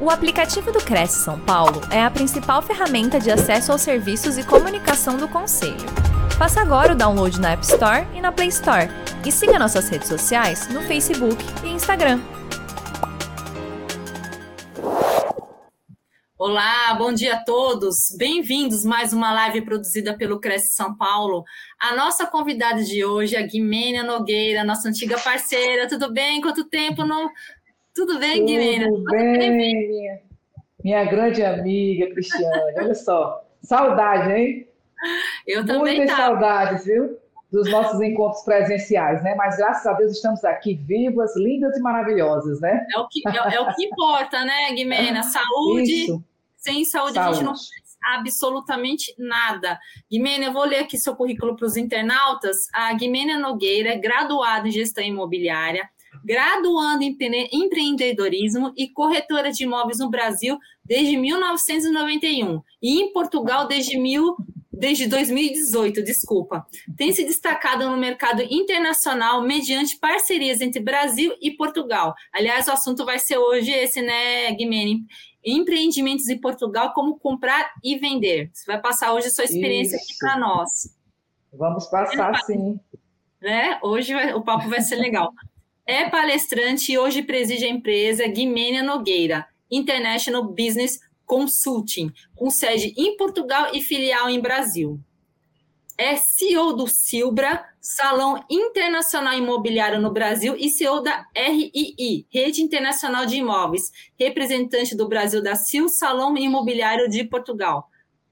O aplicativo do Cresce São Paulo é a principal ferramenta de acesso aos serviços e comunicação do Conselho. Faça agora o download na App Store e na Play Store. E siga nossas redes sociais no Facebook e Instagram. Olá, bom dia a todos. Bem-vindos mais uma live produzida pelo Cresce São Paulo. A nossa convidada de hoje é a Guimênia Nogueira, nossa antiga parceira. Tudo bem? Quanto tempo não tudo bem, Guilherme? Tudo bem, minha, minha grande amiga Cristiane. Olha só, saudade, hein? Eu também Muitas tava. saudades, viu? Dos nossos encontros presenciais, né? Mas graças a Deus estamos aqui vivas, lindas e maravilhosas, né? É o que, é, é o que importa, né, Guimena? Saúde. Isso. Sem saúde, Saúde. a gente não faz absolutamente nada. Guimena, eu vou ler aqui seu currículo para os internautas. A Guimena Nogueira é graduada em gestão imobiliária, graduando em empre- empreendedorismo e corretora de imóveis no Brasil desde 1991 e em Portugal desde mil desde 2018, desculpa. Tem se destacado no mercado internacional mediante parcerias entre Brasil e Portugal. Aliás, o assunto vai ser hoje esse, né, Guimene? Empreendimentos em Portugal, como comprar e vender. Você vai passar hoje a sua experiência aqui Isso. para nós Vamos passar sim. né? Hoje vai- o papo vai ser legal. É palestrante e hoje preside a empresa Guimênia Nogueira, International Business Consulting, com sede em Portugal e filial em Brasil. É CEO do Silbra, Salão Internacional Imobiliário no Brasil, e CEO da RII, Rede Internacional de Imóveis, representante do Brasil da CIL Salão Imobiliário de Portugal.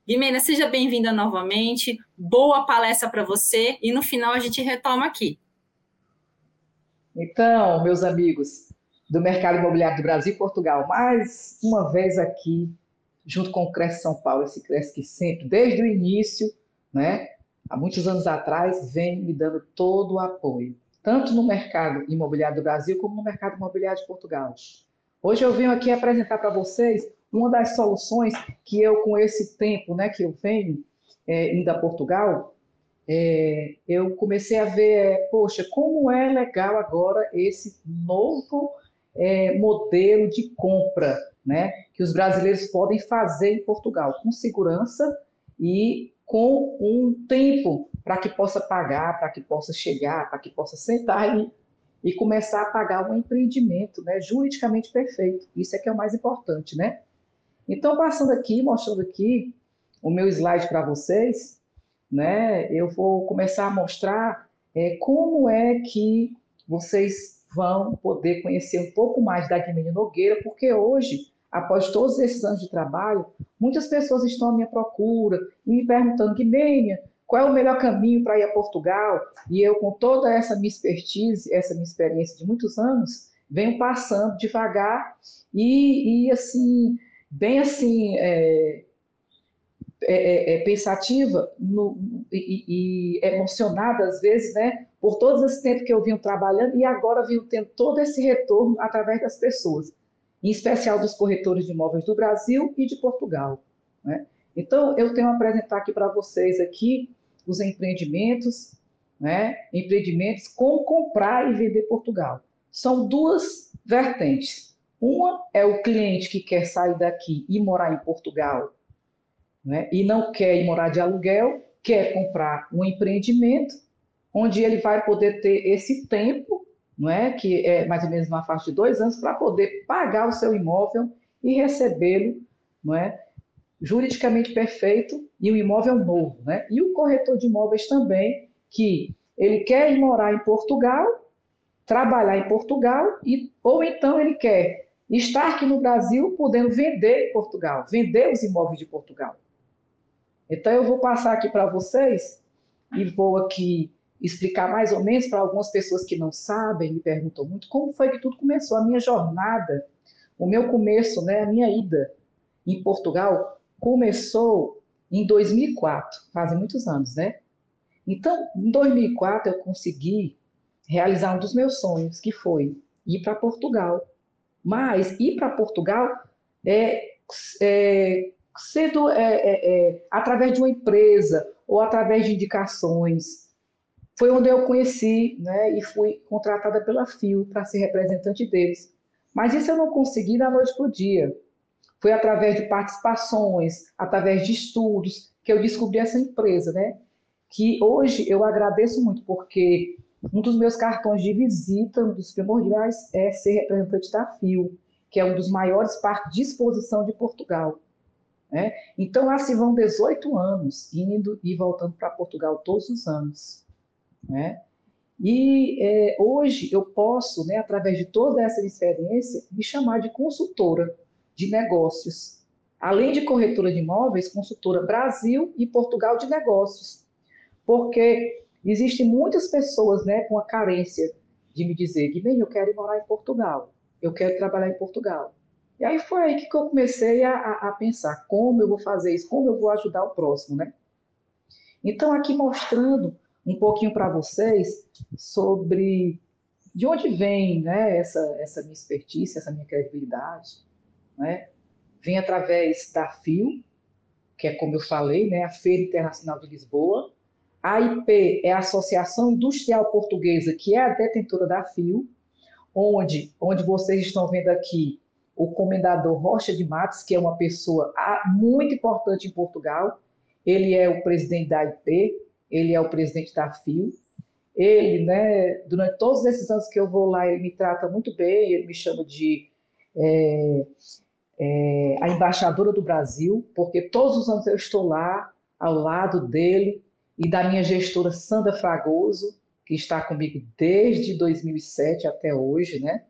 Guimena, seja bem-vinda novamente. Boa palestra para você e no final a gente retoma aqui. Então, meus amigos do mercado imobiliário do Brasil e Portugal, mais uma vez aqui, junto com o Cresce São Paulo, esse Cresce que sempre, desde o início, né, há muitos anos atrás, vem me dando todo o apoio, tanto no mercado imobiliário do Brasil como no mercado imobiliário de Portugal. Hoje eu venho aqui apresentar para vocês uma das soluções que eu, com esse tempo né, que eu venho é, indo a Portugal, é, eu comecei a ver, poxa, como é legal agora esse novo é, modelo de compra, né, que os brasileiros podem fazer em Portugal, com segurança e com um tempo para que possa pagar, para que possa chegar, para que possa sentar e, e começar a pagar um empreendimento, né, juridicamente perfeito. Isso é que é o mais importante, né? Então, passando aqui, mostrando aqui o meu slide para vocês, né? Eu vou começar a mostrar é, como é que vocês vão poder conhecer um pouco mais da Guimene Nogueira, porque hoje, após todos esses anos de trabalho, muitas pessoas estão à minha procura e me perguntando, Guimene, qual é o melhor caminho para ir a Portugal? E eu, com toda essa minha expertise, essa minha experiência de muitos anos, venho passando devagar e, e assim, bem assim, é, é, é, pensativa no, e, e, emocionada, às vezes, né, por todo esse tempo que eu venho trabalhando e agora venho tendo todo esse retorno através das pessoas, em especial dos corretores de imóveis do Brasil e de Portugal. Né? Então, eu tenho a apresentar aqui para vocês aqui os empreendimentos, né, empreendimentos como comprar e vender Portugal. São duas vertentes. Uma é o cliente que quer sair daqui e morar em Portugal né, e não quer ir morar de aluguel, quer comprar um empreendimento onde ele vai poder ter esse tempo, não é, que é mais ou menos uma faixa de dois anos, para poder pagar o seu imóvel e recebê-lo, não é, juridicamente perfeito e um imóvel novo, né? E o corretor de imóveis também, que ele quer ir morar em Portugal, trabalhar em Portugal e ou então ele quer estar aqui no Brasil podendo vender em Portugal, vender os imóveis de Portugal. Então, eu vou passar aqui para vocês e vou aqui explicar mais ou menos para algumas pessoas que não sabem, me perguntam muito, como foi que tudo começou, a minha jornada, o meu começo, né, a minha ida em Portugal começou em 2004, fazem muitos anos, né? Então, em 2004 eu consegui realizar um dos meus sonhos, que foi ir para Portugal. Mas ir para Portugal é, é sendo é, é, é, através de uma empresa ou através de indicações. Foi onde eu conheci né, e fui contratada pela FIO para ser representante deles. Mas isso eu não consegui da noite para o dia. Foi através de participações, através de estudos, que eu descobri essa empresa, né? Que hoje eu agradeço muito, porque um dos meus cartões de visita, um dos primordiais, é ser representante da FIO, que é um dos maiores parques de exposição de Portugal. Né? Então, lá se vão 18 anos, indo e voltando para Portugal todos os anos. Né? E é, hoje eu posso, né, através de toda essa experiência, me chamar de consultora de negócios. Além de corretora de imóveis, consultora Brasil e Portugal de negócios. Porque existem muitas pessoas né, com a carência de me dizer, Guilherme, eu quero ir morar em Portugal, eu quero trabalhar em Portugal. E aí foi aí que eu comecei a, a, pensar como eu vou fazer isso, como eu vou ajudar o próximo, né? Então, aqui mostrando um pouquinho para vocês sobre de onde vem né, essa, essa minha expertise, essa minha credibilidade. Né? Vem através da FIO, que é como eu falei, né, a Feira Internacional de Lisboa. A IP é a Associação Industrial Portuguesa, que é a detentora da FIO, onde, onde vocês estão vendo aqui o comendador Rocha de Matos, que é uma pessoa ah, muito importante em Portugal. Ele é o presidente da IP, ele é o presidente da FIO. Ele, né, durante todos esses anos que eu vou lá, ele me trata muito bem, ele me chama de é, é, a embaixadora do Brasil, porque todos os anos eu estou lá, ao lado dele e da minha gestora Sandra Fragoso, que está comigo desde 2007 até hoje, né?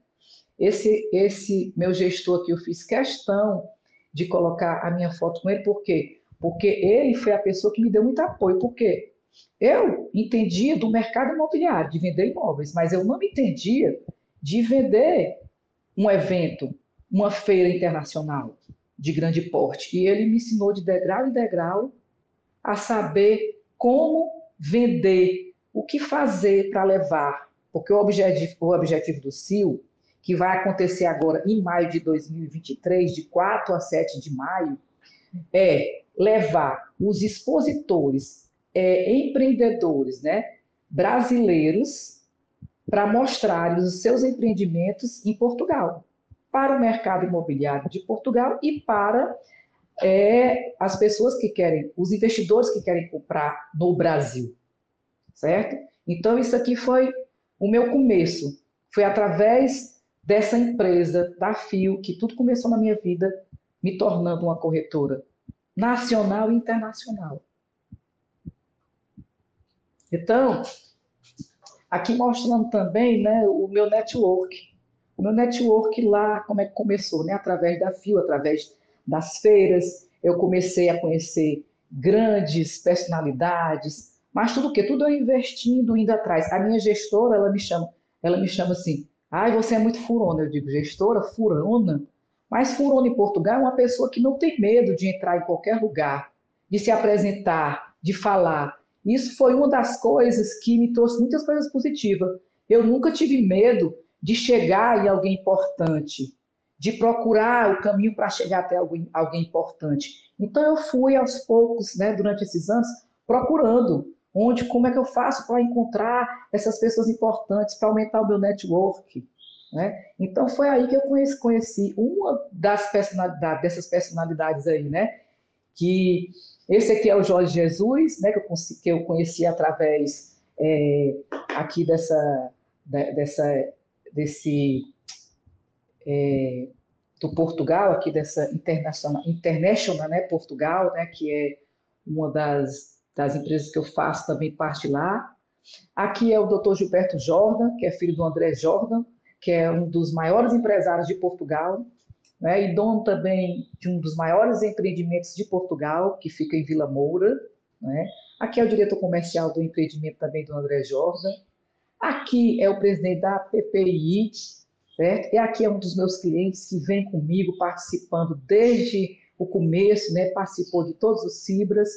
Esse, esse meu gestor aqui, eu fiz questão de colocar a minha foto com ele, por quê? Porque ele foi a pessoa que me deu muito apoio, porque eu entendia do mercado imobiliário, de vender imóveis, mas eu não entendia de vender um evento, uma feira internacional de grande porte. E ele me ensinou de degrau em degrau a saber como vender, o que fazer para levar, porque o objetivo, o objetivo do CIO, que vai acontecer agora em maio de 2023, de 4 a 7 de maio, é levar os expositores é, empreendedores né, brasileiros para mostrarem os seus empreendimentos em Portugal, para o mercado imobiliário de Portugal e para é, as pessoas que querem, os investidores que querem comprar no Brasil, certo? Então, isso aqui foi o meu começo. Foi através dessa empresa, da FIO, que tudo começou na minha vida, me tornando uma corretora nacional e internacional. Então, aqui mostrando também né, o meu network. O meu network lá, como é que começou? Né? Através da FIO, através das feiras, eu comecei a conhecer grandes personalidades, mas tudo o quê? Tudo eu investindo, indo atrás. A minha gestora, ela me chama, ela me chama assim, ai, você é muito furona. Eu digo, gestora, furona? Mas furona em Portugal é uma pessoa que não tem medo de entrar em qualquer lugar, de se apresentar, de falar. Isso foi uma das coisas que me trouxe muitas coisas positivas. Eu nunca tive medo de chegar em alguém importante, de procurar o caminho para chegar até alguém, alguém importante. Então eu fui aos poucos, né, durante esses anos, procurando onde, como é que eu faço para encontrar essas pessoas importantes, para aumentar o meu network. Né? Então foi aí que eu conheci, conheci uma das personalidades, dessas personalidades aí, né? Que esse aqui é o Jorge Jesus, né, que, eu, que eu conheci através é, aqui dessa, dessa, desse é, do Portugal, aqui dessa International, International né, Portugal, né, que é uma das, das empresas que eu faço também parte lá. Aqui é o Dr. Gilberto Jordan, que é filho do André Jordan, que é um dos maiores empresários de Portugal, né, e dono também de um dos maiores empreendimentos de Portugal, que fica em Vila Moura. Né? Aqui é o diretor comercial do empreendimento também do André Jordan. Aqui é o presidente da PPI, certo? E aqui é um dos meus clientes que vem comigo participando desde o começo, né? participou de todos os Cibras,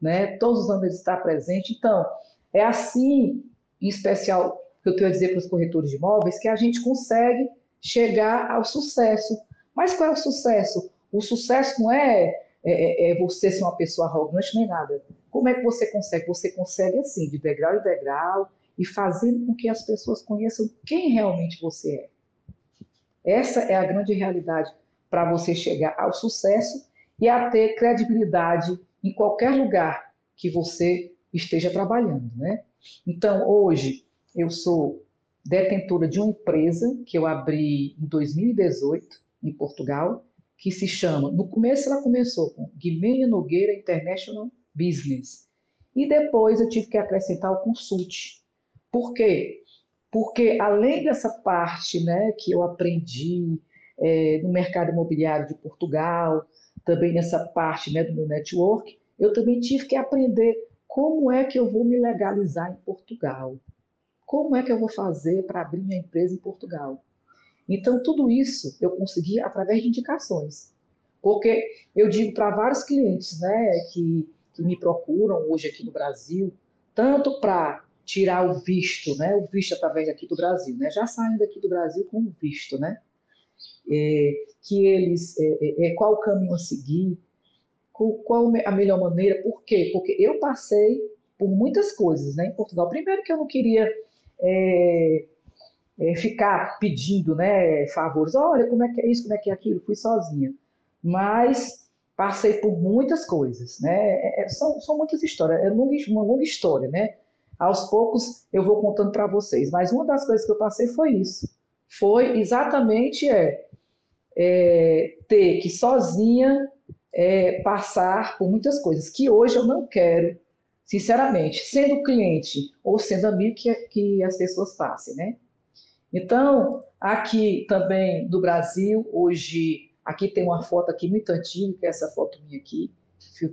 né? todos os anos ele está presente. Então, é assim, em especial, que eu tenho a dizer para os corretores de imóveis, que a gente consegue chegar ao sucesso, mas qual é o sucesso? O sucesso não é, é, é, é você ser uma pessoa arrogante nem nada. Como é que você consegue? Você consegue assim, de degrau em degrau, e fazendo com que as pessoas conheçam quem realmente você é. Essa é a grande realidade. para você chegar ao sucesso e a ter credibilidade em qualquer lugar que você esteja trabalhando, né? Então, hoje, eu sou detentora de uma empresa que eu abri em 2018 em Portugal, que se chama, no começo ela começou com Guilherme Nogueira International Business, e depois eu tive que acrescentar o consult. Por quê? Porque além dessa parte né, que eu aprendi é, no mercado imobiliário de Portugal, também nessa parte né, do meu network, eu também tive que aprender como é que eu vou me legalizar em Portugal. Como é que eu vou fazer para abrir minha empresa em Portugal? Então, tudo isso eu consegui através de indicações. Porque eu digo para vários clientes né, que, que me procuram hoje aqui no Brasil, tanto para tirar o visto, né, o visto através daqui do Brasil, né, já saindo daqui do Brasil com o visto, né, que eles, é, é, é qual o caminho a seguir, qual a melhor maneira, por quê? Porque eu passei por muitas coisas né, em Portugal. Primeiro que eu não queria é, é, ficar pedindo né, favores, olha como é que é isso, como é que é aquilo, fui sozinha. Mas passei por muitas coisas, né? É, é são, são muitas histórias, é uma longa história, né? Aos poucos eu vou contando para vocês, mas uma das coisas que eu passei foi isso. Foi exatamente é, é ter que sozinha é, passar por muitas coisas que hoje eu não quero, sinceramente, sendo cliente ou sendo amigo, que, que as pessoas passem, né? Então, aqui também do Brasil, hoje, aqui tem uma foto aqui muito antiga, que é essa foto minha aqui,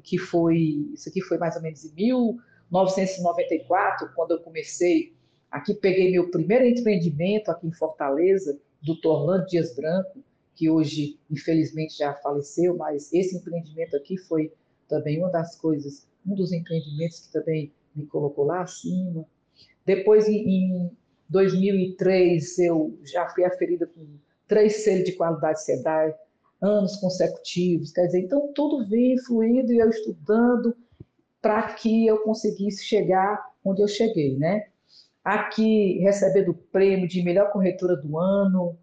que foi, isso aqui foi mais ou menos em 1994, quando eu comecei, aqui peguei meu primeiro empreendimento aqui em Fortaleza, do Orlando Dias Branco, que hoje, infelizmente, já faleceu, mas esse empreendimento aqui foi também uma das coisas, um dos empreendimentos que também me colocou lá acima. Depois, em 2003, eu já fui aferida com três selos de qualidade SEDAI, anos consecutivos. Quer dizer, então tudo vinha fluindo e eu estudando para que eu conseguisse chegar onde eu cheguei, né? Aqui, recebendo o prêmio de melhor corretora do ano,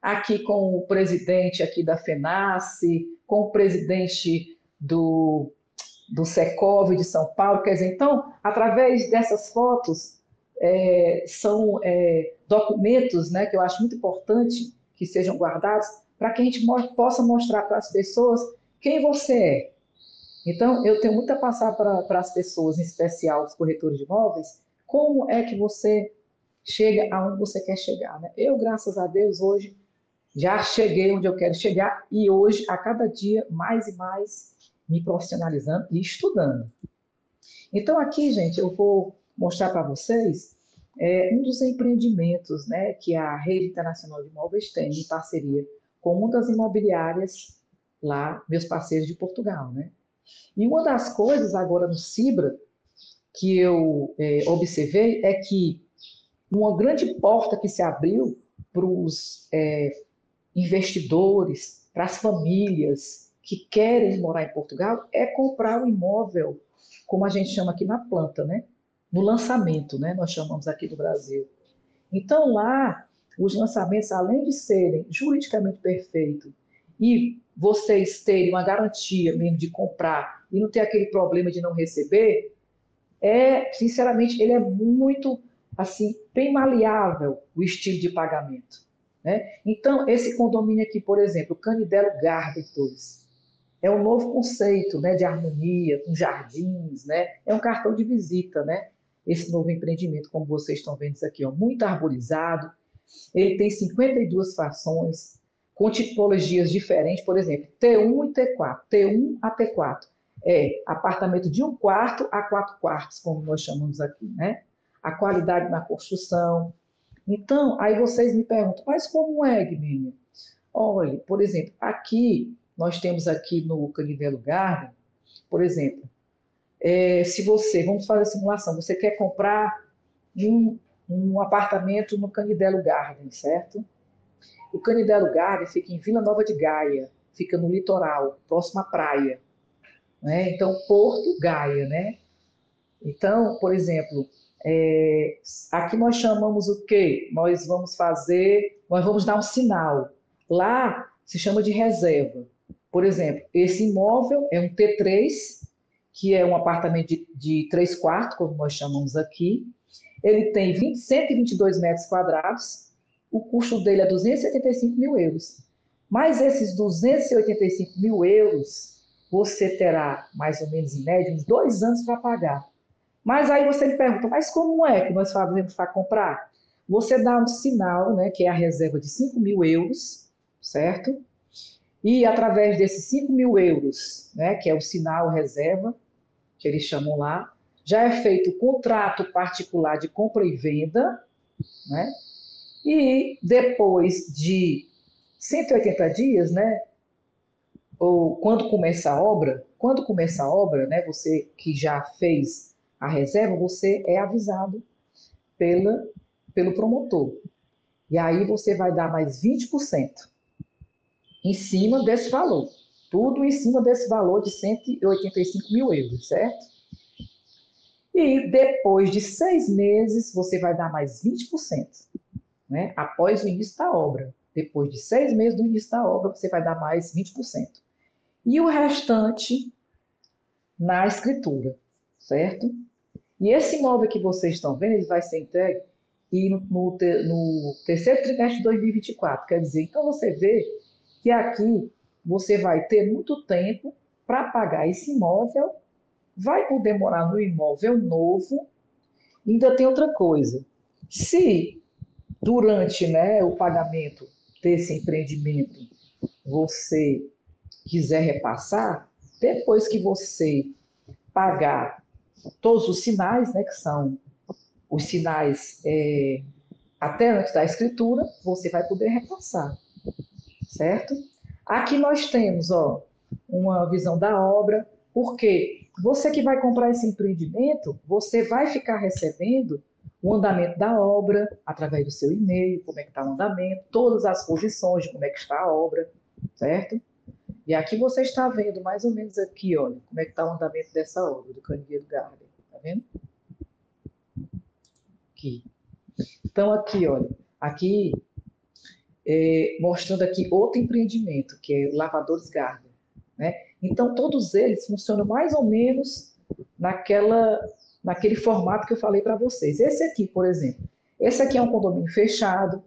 aqui com o presidente aqui da FENACE, com o presidente do, do Secov de São Paulo. Quer dizer, então, através dessas fotos, é, são é, documentos né, que eu acho muito importante que sejam guardados para que a gente possa mostrar para as pessoas quem você é. Então, eu tenho muito a passar para as pessoas, em especial os corretores de imóveis, como é que você chega aonde você quer chegar. Né? Eu, graças a Deus, hoje já cheguei onde eu quero chegar e hoje, a cada dia, mais e mais me profissionalizando e estudando. Então, aqui, gente, eu vou mostrar para vocês é, um dos empreendimentos né, que a Rede Internacional de Imóveis tem em parceria com uma das imobiliárias lá, meus parceiros de Portugal. Né? E uma das coisas agora no Cibra que eu é, observei é que uma grande porta que se abriu para os é, investidores, para as famílias que querem morar em Portugal, é comprar um imóvel, como a gente chama aqui na planta, né? no lançamento, né? Nós chamamos aqui do Brasil. Então lá, os lançamentos, além de serem juridicamente perfeitos e vocês terem uma garantia mesmo de comprar e não ter aquele problema de não receber, é, sinceramente, ele é muito, assim, bem maleável o estilo de pagamento. Né? Então, esse condomínio aqui, por exemplo, Canidelo Garden 2, é um novo conceito né, de harmonia, com jardins, né? é um cartão de visita, né? esse novo empreendimento, como vocês estão vendo isso aqui, ó, muito arborizado. Ele tem 52 fações, com tipologias diferentes, por exemplo, T1 e T4. T1 a T4 é apartamento de um quarto a quatro quartos, como nós chamamos aqui, né? A qualidade na construção. Então, aí vocês me perguntam, mas como é, Guilherme? Olha, por exemplo, aqui, nós temos aqui no Canivelo Garden, por exemplo, é, se você, vamos fazer a simulação, você quer comprar um, um apartamento no Canidelo Garden, certo? O Canidelo Garden fica em Vila Nova de Gaia, fica no litoral, próximo à praia. Né? Então, Porto Gaia, né? Então, por exemplo, é, aqui nós chamamos o quê? Nós vamos fazer, nós vamos dar um sinal. Lá se chama de reserva. Por exemplo, esse imóvel é um T3, que é um apartamento de, de 3 quartos, como nós chamamos aqui. Ele tem 20, 122 metros quadrados, o custo dele é 275 mil euros. Mas esses 285 mil euros, você terá mais ou menos em média uns dois anos para pagar. Mas aí você me pergunta, mas como é que nós fazemos para comprar? Você dá um sinal, né, que é a reserva de 5 mil euros, certo? E através desses 5 mil euros, né, que é o sinal reserva, que eles chamam lá, já é feito o contrato particular de compra e venda, né? E depois de 180 dias, né? Ou quando começa a obra, quando começa a obra, né? Você que já fez a reserva, você é avisado pela, pelo promotor. E aí você vai dar mais 20% em cima desse valor. Tudo em cima desse valor de 185 mil euros, certo? E depois de seis meses, você vai dar mais 20%, né? após o início da obra. Depois de seis meses do início da obra, você vai dar mais 20%. E o restante na escritura, certo? E esse imóvel que vocês estão vendo, ele vai ser entregue e no, no, terceiro trimestre de 2024. Quer dizer, então você vê que aqui você vai ter muito tempo para pagar esse imóvel, vai poder morar no imóvel novo. Ainda tem outra coisa. Se durante né, o pagamento desse empreendimento você quiser repassar, depois que você pagar todos os sinais, né, que são os sinais é, até antes da escritura, você vai poder repassar, certo? Aqui nós temos, ó, uma visão da obra, porque você que vai comprar esse empreendimento, você vai ficar recebendo o andamento da obra através do seu e-mail, como é que está o andamento, todas as posições de como é que está a obra, certo? E aqui você está vendo mais ou menos aqui, olha, como é que está o andamento dessa obra, do Candeeiro Garden, tá vendo? Aqui. Então, aqui, olha, aqui, é, mostrando aqui outro empreendimento, que é Lavadores Garden, né? Então, todos eles funcionam mais ou menos naquela, naquele formato que eu falei para vocês. Esse aqui, por exemplo, esse aqui é um condomínio fechado,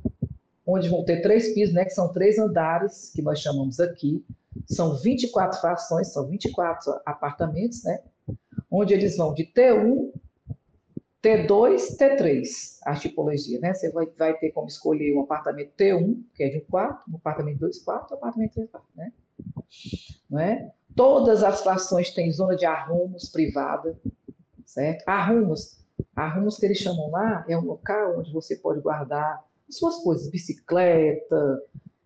onde vão ter três pisos, né, que são três andares, que nós chamamos aqui, são 24 frações, são 24 apartamentos, né? Onde eles vão de T1, T2, T3, a tipologia, né? Você vai, vai ter como escolher um apartamento T1, que é de um quarto, um apartamento de dois quartos, um apartamento de três quartos, né? Não é? Todas as frações têm zona de arrumos privada, certo? Arrumos, arrumos que eles chamam lá, é um local onde você pode guardar suas coisas, bicicleta,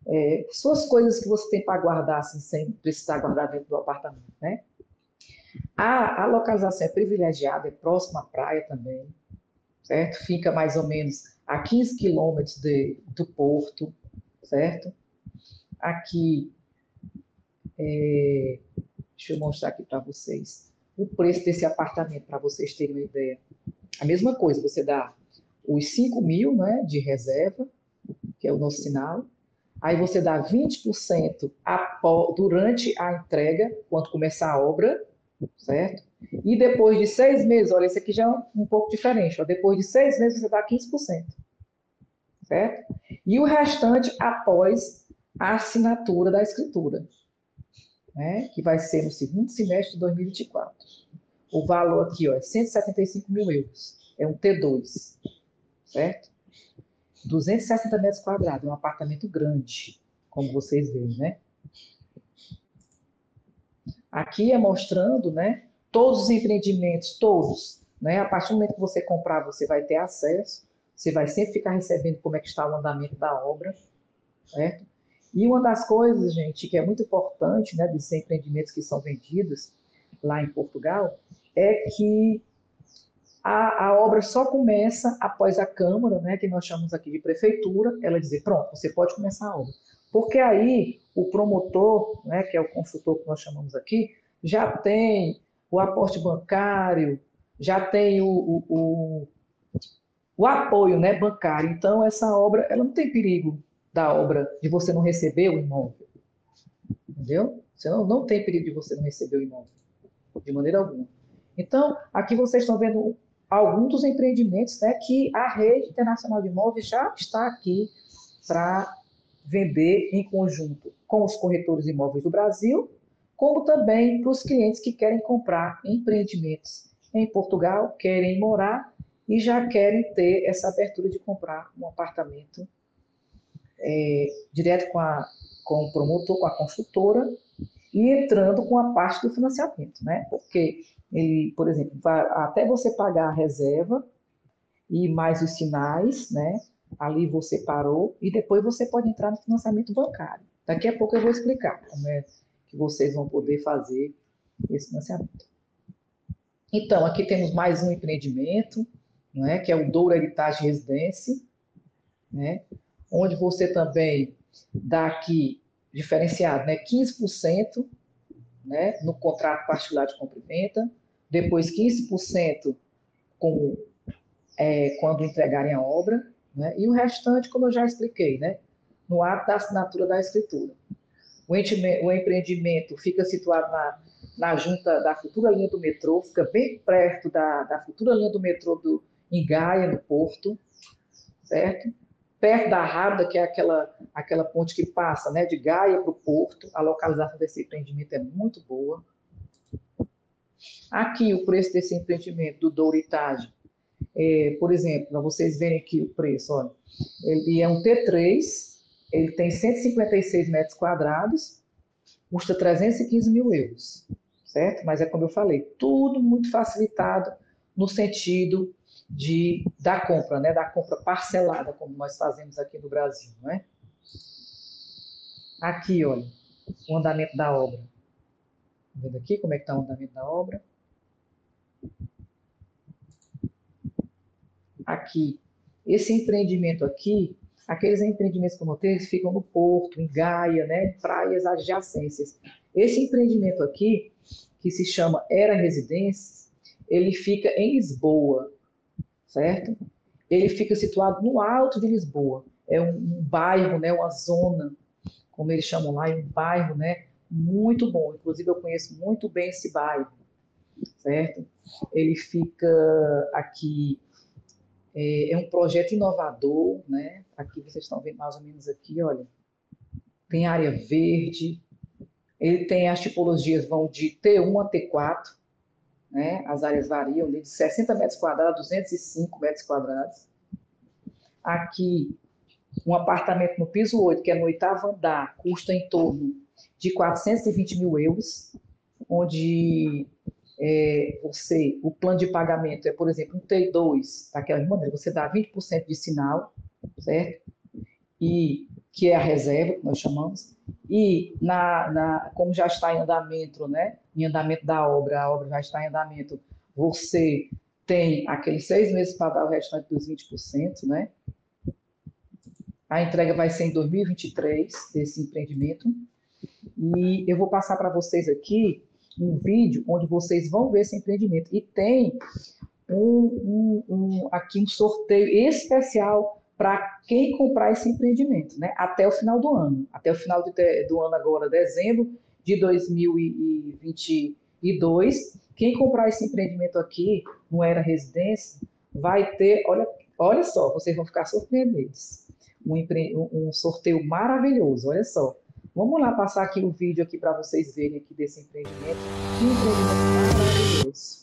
é, suas coisas que você tem para guardar, assim, sem precisar guardar dentro do apartamento, né? A, a localização é privilegiada, é próxima à praia também, certo? Fica mais ou menos a 15 quilômetros do porto, certo? Aqui, é, deixa eu mostrar aqui para vocês o preço desse apartamento, para vocês terem uma ideia. A mesma coisa, você dá os 5 mil né, de reserva, que é o nosso sinal, Aí você dá 20% durante a entrega, quando começar a obra, certo? E depois de seis meses, olha, esse aqui já é um pouco diferente. Ó, depois de seis meses, você dá 15%. Certo? E o restante após a assinatura da escritura, né? que vai ser no segundo semestre de 2024. O valor aqui ó, é 175 mil euros. É um T2. Certo? 260 metros quadrados, é um apartamento grande, como vocês veem, né? Aqui é mostrando, né, todos os empreendimentos, todos, né? A partir do momento que você comprar, você vai ter acesso, você vai sempre ficar recebendo como é que está o andamento da obra, certo? E uma das coisas, gente, que é muito importante, né, desses empreendimentos que são vendidos lá em Portugal, é que a, a, obra só começa após a Câmara, né, que nós chamamos aqui de prefeitura, ela dizer, pronto, você pode começar a obra. Porque aí o promotor, né, que é o consultor que nós chamamos aqui, já tem o aporte bancário, já tem o, o, o, o apoio né, bancário. Então, essa obra ela não tem perigo da obra de você não receber o imóvel. Entendeu? Você não, não tem perigo de você não receber o imóvel, de maneira alguma. Então, aqui vocês estão vendo alguns dos empreendimentos né, que a rede internacional de imóveis já está aqui para vender em conjunto com os corretores de imóveis do Brasil, como também para os clientes que querem comprar empreendimentos em Portugal, querem morar e já querem ter essa abertura de comprar um apartamento é, direto com, a, com o promotor, com a construtora, e entrando com a parte do financiamento, né? Porque ele, por exemplo, vai, até você pagar a reserva e mais os sinais, né? Ali você parou e depois você pode entrar no financiamento bancário. Daqui a pouco eu vou explicar como é que vocês vão poder fazer esse financiamento. Então, aqui temos mais um empreendimento, né, que é o Douro Heritage Residência, né, onde você também dá aqui diferenciado, né, 15% né, no contrato particular de compra e venda, depois 15% com, é, quando entregarem a obra, né, e o restante, como eu já expliquei, né, no ato da assinatura da escritura. O, o empreendimento fica situado na, na junta da futura linha do metrô, fica bem perto da, da futura linha do metrô do, em Gaia, no Porto, certo? Perto da Rábida, que é aquela, aquela ponte que passa né, de Gaia para o Porto, a localização desse empreendimento é muito boa. Aqui, o preço desse empreendimento do Douritage, é, por exemplo, para vocês verem aqui o preço, olha, ele é um T3, ele tem 156 metros quadrados, custa 315 mil euros, certo? Mas é como eu falei, tudo muito facilitado no sentido de da compra, né? Da compra parcelada, como nós fazemos aqui no Brasil, não é? Aqui, olha, o andamento da obra. Vendo aqui como é que está o andamento da obra? Aqui, esse empreendimento aqui, Aqueles empreendimentos promotores ficam no Porto, em Gaia, né, praias adjacências. Esse empreendimento aqui, que se chama Era Residências, ele fica em Lisboa, certo? Ele fica situado no alto de Lisboa. É um, um bairro, né, uma zona, como eles chamam lá, é um bairro, né, muito bom. Inclusive eu conheço muito bem esse bairro, certo? Ele fica aqui é, é um projeto inovador, né? Aqui vocês estão vendo mais ou menos aqui, olha. Tem área verde, ele tem as tipologias vão de T1 a T4, né? As áreas variam de 60 metros quadrados a 205 metros quadrados. Aqui, um apartamento no piso 8, que é no oitavo andar, custa em torno de 420 mil euros, onde é, você, o plano de pagamento é, por exemplo, um T2, daquela maneira, você dá 20% de sinal, certo? E que é a reserva, que nós chamamos, e na, na, como já está em andamento, né, em andamento da obra, a obra já está em andamento, você tem aqueles seis meses para dar o restante dos 20%, né? A entrega vai ser em 2023, desse empreendimento. E eu vou passar para vocês aqui um vídeo onde vocês vão ver esse empreendimento. E tem um, um, um aqui um sorteio especial para quem comprar esse empreendimento, né? Até o final do ano. Até o final de, do ano agora, dezembro de 2022. Quem comprar esse empreendimento aqui, no Era Residência, vai ter, olha, olha só, vocês vão ficar surpreendidos. Um, um sorteio maravilhoso, olha só. Vamos lá passar aqui um vídeo aqui para vocês verem aqui desse empreendimento. Que empreendimento maravilhoso.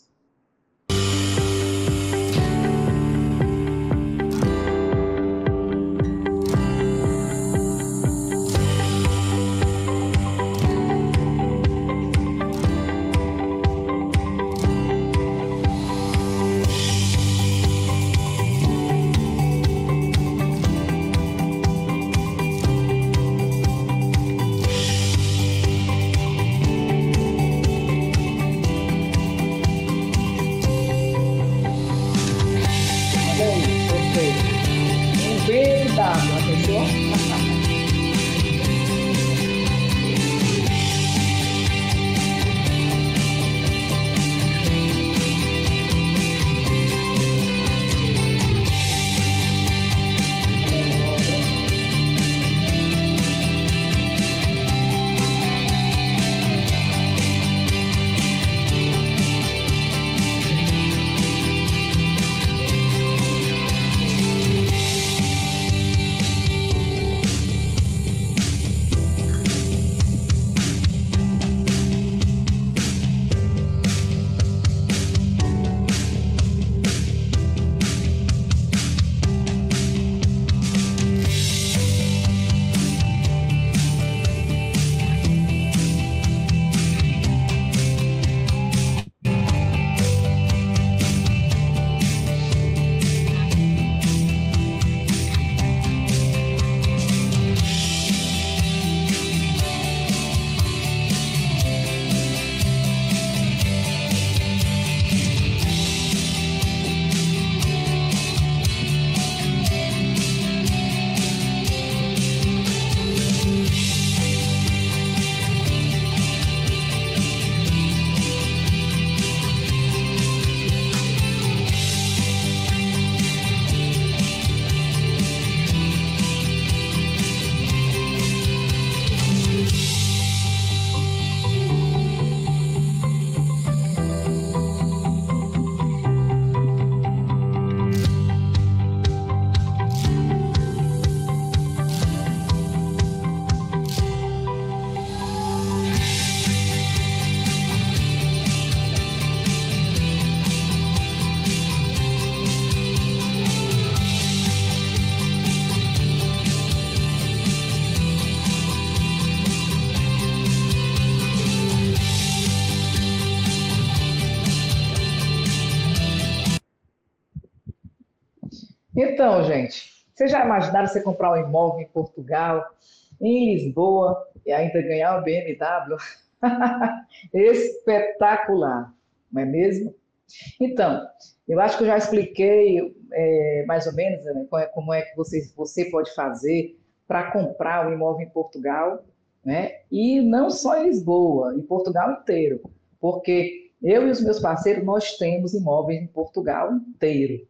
Então, gente, vocês já imaginaram você comprar um imóvel em Portugal, em Lisboa, e ainda ganhar um BMW? Espetacular, não é mesmo? Então, eu acho que eu já expliquei é, mais ou menos né, é, como é que você, você pode fazer para comprar um imóvel em Portugal, né? E não só em Lisboa, em Portugal inteiro, porque eu e os meus parceiros nós temos imóveis em Portugal inteiro.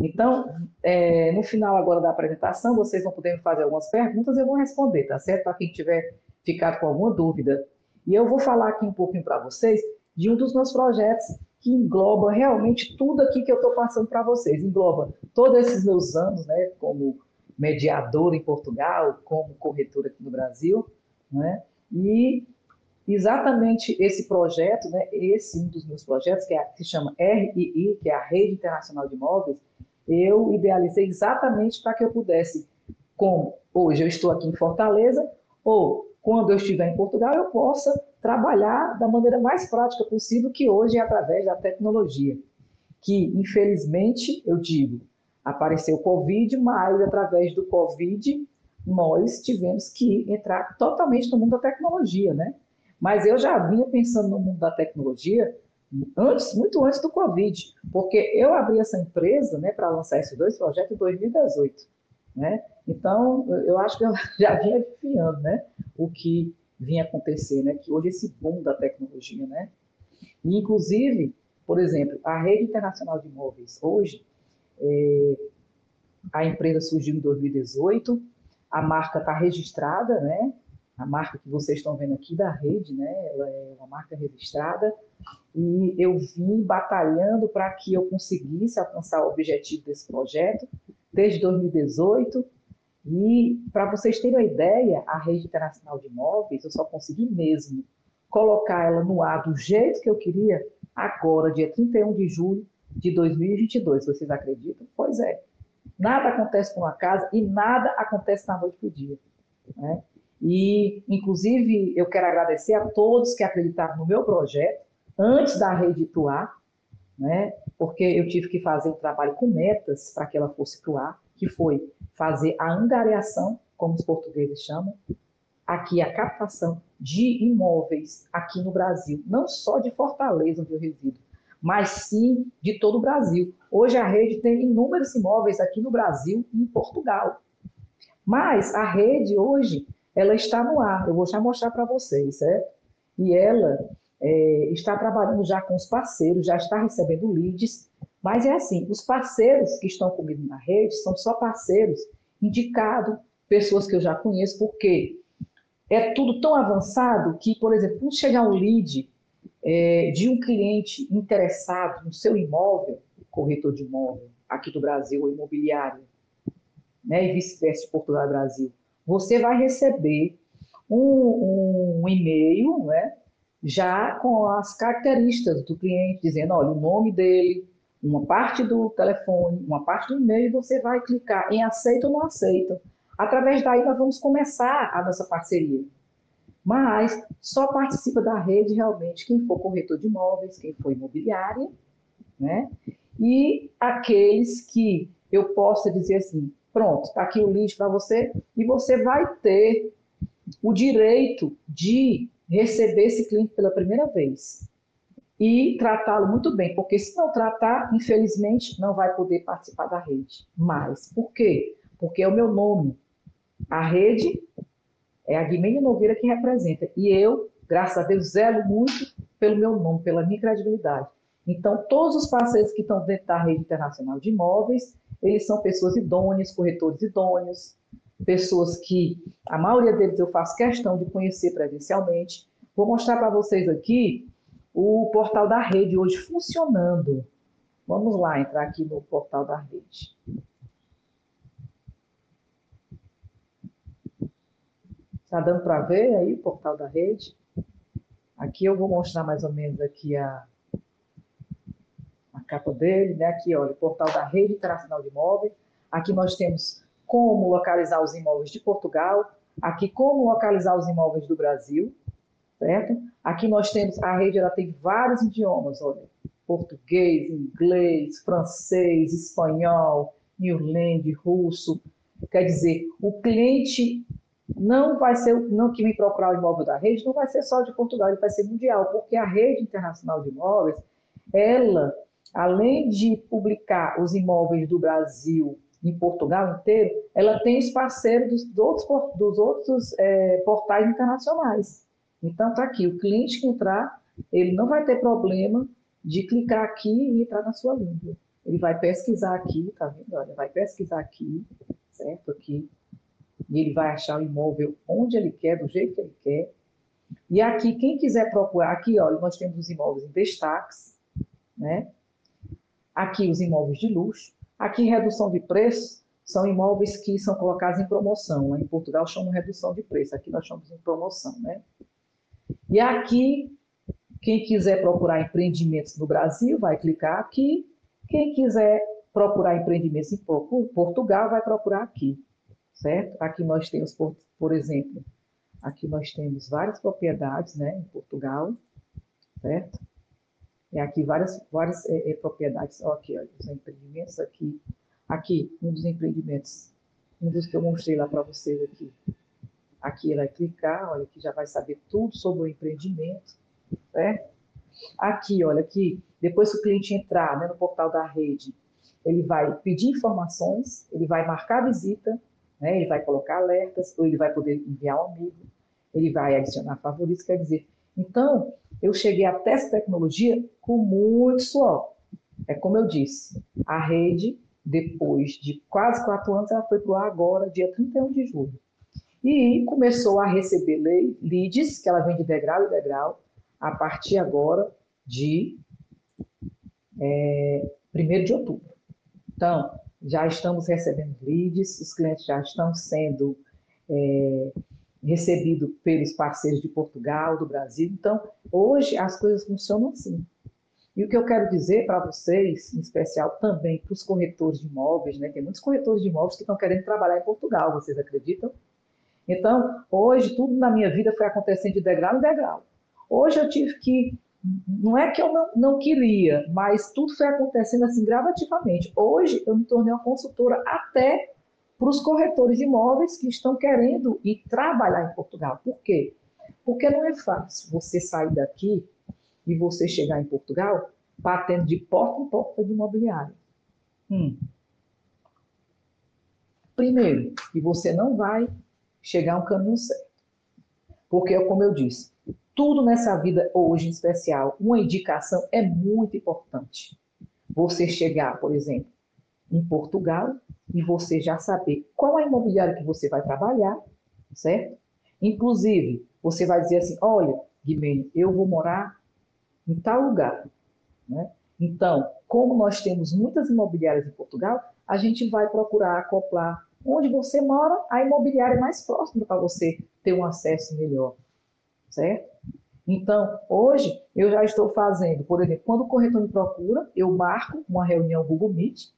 Então, é, no final agora da apresentação, vocês vão poder me fazer algumas perguntas e eu vou responder, tá certo? Para quem tiver ficado com alguma dúvida. E eu vou falar aqui um pouquinho para vocês de um dos meus projetos que engloba realmente tudo aqui que eu estou passando para vocês. Engloba todos esses meus anos, né, como mediador em Portugal, como corretor aqui no Brasil, né, e exatamente esse projeto, né, esse um dos meus projetos, que, é, que se chama RII, que é a Rede Internacional de Imóveis, eu idealizei exatamente para que eu pudesse, como hoje eu estou aqui em Fortaleza, ou quando eu estiver em Portugal, eu possa trabalhar da maneira mais prática possível, que hoje é através da tecnologia. Que, infelizmente, eu digo, apareceu o Covid, mas através do Covid nós tivemos que entrar totalmente no mundo da tecnologia, né? Mas eu já vinha pensando no mundo da tecnologia antes, muito antes do Covid, porque eu abri essa empresa né, para lançar esses dois projetos em 2018. Né? Então, eu acho que eu já vinha adivinhando né, o que vinha acontecer, né? que hoje esse boom da tecnologia. Né? E, inclusive, por exemplo, a Rede Internacional de Imóveis, hoje, é, a empresa surgiu em 2018, a marca está registrada, né? A marca que vocês estão vendo aqui da rede, né? ela é uma marca registrada, e eu vim batalhando para que eu conseguisse alcançar o objetivo desse projeto desde 2018. E para vocês terem uma ideia, a rede internacional de imóveis, eu só consegui mesmo colocar ela no ar do jeito que eu queria agora, dia 31 de julho de 2022. Vocês acreditam? Pois é. Nada acontece com a casa e nada acontece da noite para o dia. Né? E, inclusive, eu quero agradecer a todos que acreditaram no meu projeto, antes da rede atuar, né? porque eu tive que fazer um trabalho com metas para que ela fosse atuar, que foi fazer a angariação, como os portugueses chamam, aqui a captação de imóveis aqui no Brasil, não só de Fortaleza, onde eu resido, mas sim de todo o Brasil. Hoje a rede tem inúmeros imóveis aqui no Brasil e em Portugal. Mas a rede hoje, ela está no ar, eu vou já mostrar para vocês, certo? E ela é, está trabalhando já com os parceiros, já está recebendo leads, mas é assim, os parceiros que estão comigo na rede são só parceiros indicados, pessoas que eu já conheço, porque é tudo tão avançado que, por exemplo, quando chegar um lead é, de um cliente interessado no seu imóvel, corretor de imóvel, aqui do Brasil, ou imobiliário, né, e vice-versa de Portugal e Brasil, você vai receber um, um e-mail, né, já com as características do cliente, dizendo, olha, o nome dele, uma parte do telefone, uma parte do e-mail, você vai clicar em aceita ou não aceita. Através daí nós vamos começar a nossa parceria. Mas só participa da rede realmente quem for corretor de imóveis, quem for imobiliária, né? E aqueles que eu possa dizer assim, pronto, está aqui o lead para você, e você vai ter o direito de receber esse cliente pela primeira vez e tratá-lo muito bem, porque se não tratar, infelizmente, não vai poder participar da rede. Mas, por quê? Porque é o meu nome. A rede é a Guimene Nogueira que representa. E eu, graças a Deus, zelo muito pelo meu nome, pela minha credibilidade. Então, todos os parceiros que estão dentro da rede internacional de imóveis, eles são pessoas idôneas, corretores idôneos, pessoas que a maioria deles eu faço questão de conhecer presencialmente. Vou mostrar para vocês aqui o portal da rede hoje funcionando. Vamos lá entrar aqui no portal da rede. Está dando para ver aí o portal da rede? Aqui eu vou mostrar mais ou menos aqui a, capa dele, né? Aqui, olha, o portal da Rede Internacional de Imóveis. Aqui nós temos como localizar os imóveis de Portugal, aqui como localizar os imóveis do Brasil, certo? Aqui nós temos, a rede ela tem vários idiomas, olha, português, inglês, francês, espanhol, Newland, Russo. Quer dizer, o cliente não vai ser, não que vem procurar o imóvel da rede, não vai ser só de Portugal, ele vai ser mundial, porque a rede internacional de imóveis, ela, além de publicar os imóveis do Brasil em Portugal inteiro, ela tem os parceiros dos, outros, dos outros é, portais internacionais. Então, está aqui, o cliente que entrar, ele não vai ter problema de clicar aqui e entrar na sua língua. Ele vai pesquisar aqui, tá vendo? Olha, vai pesquisar aqui, certo? Aqui. E ele vai achar o imóvel onde ele quer, do jeito que ele quer. E aqui, quem quiser procurar, aqui, olha, nós temos os imóveis em destaques, né? Aqui os imóveis de luxo. Aqui, redução de preço, são imóveis que são colocados em promoção. Em Portugal chamam redução de preço, aqui nós chamamos em promoção, né? E aqui, quem quiser procurar empreendimentos no Brasil, vai clicar aqui. Quem quiser procurar empreendimentos em Portugal, vai procurar aqui, certo? Aqui nós temos, por, por exemplo, aqui nós temos várias propriedades, né, em Portugal, certo? E aqui várias, várias é, é, propriedades, ó, aqui, ó, os empreendimentos aqui. Aqui, um dos empreendimentos, um dos que eu mostrei lá para vocês aqui. Aqui ele vai clicar, olha, que já vai saber tudo sobre o empreendimento, certo? Aqui, olha, aqui, depois que o cliente entrar né, no portal da rede, ele vai pedir informações, ele vai marcar visita, né, ele vai colocar alertas, ou ele vai poder enviar um amigo, ele vai adicionar favoritos, quer dizer, então, eu cheguei até essa tecnologia com muito suor. É como eu disse, a rede, depois de quase quatro anos, ela foi para o ar agora, dia 31 de julho. E começou a receber leads, que ela vem de degrau em degrau, a partir agora de é, 1 de outubro. Então, já estamos recebendo leads, os clientes já estão sendo é, recebidos pelos parceiros de Portugal, do Brasil. Então, hoje as coisas funcionam assim. E o que eu quero dizer para vocês, em especial também para os corretores de imóveis, né? Tem muitos corretores de imóveis que estão querendo trabalhar em Portugal, vocês acreditam? Então, hoje, tudo na minha vida foi acontecendo de degrau em degrau. Hoje eu tive que. Não é que eu não, não queria, mas tudo foi acontecendo assim gradativamente. Hoje eu me tornei uma consultora até para os corretores de imóveis que estão querendo ir trabalhar em Portugal. Por quê? Porque não é fácil você sair daqui e você chegar em Portugal batendo de porta em porta de imobiliário. Hum. Primeiro, que você não vai chegar ao caminho certo. Porque, como eu disse, tudo nessa vida hoje em especial, uma indicação é muito importante. Você chegar, por exemplo, em Portugal e você já saber qual é a imobiliária que você vai trabalhar, certo? Inclusive, você vai dizer assim: olha, Guimene, eu vou morar em tal lugar. Né? Então, como nós temos muitas imobiliárias em Portugal, a gente vai procurar acoplar onde você mora, a imobiliária mais próxima para você ter um acesso melhor, certo? Então, hoje, eu já estou fazendo, por exemplo, quando o corretor me procura, eu marco uma reunião Google Meet.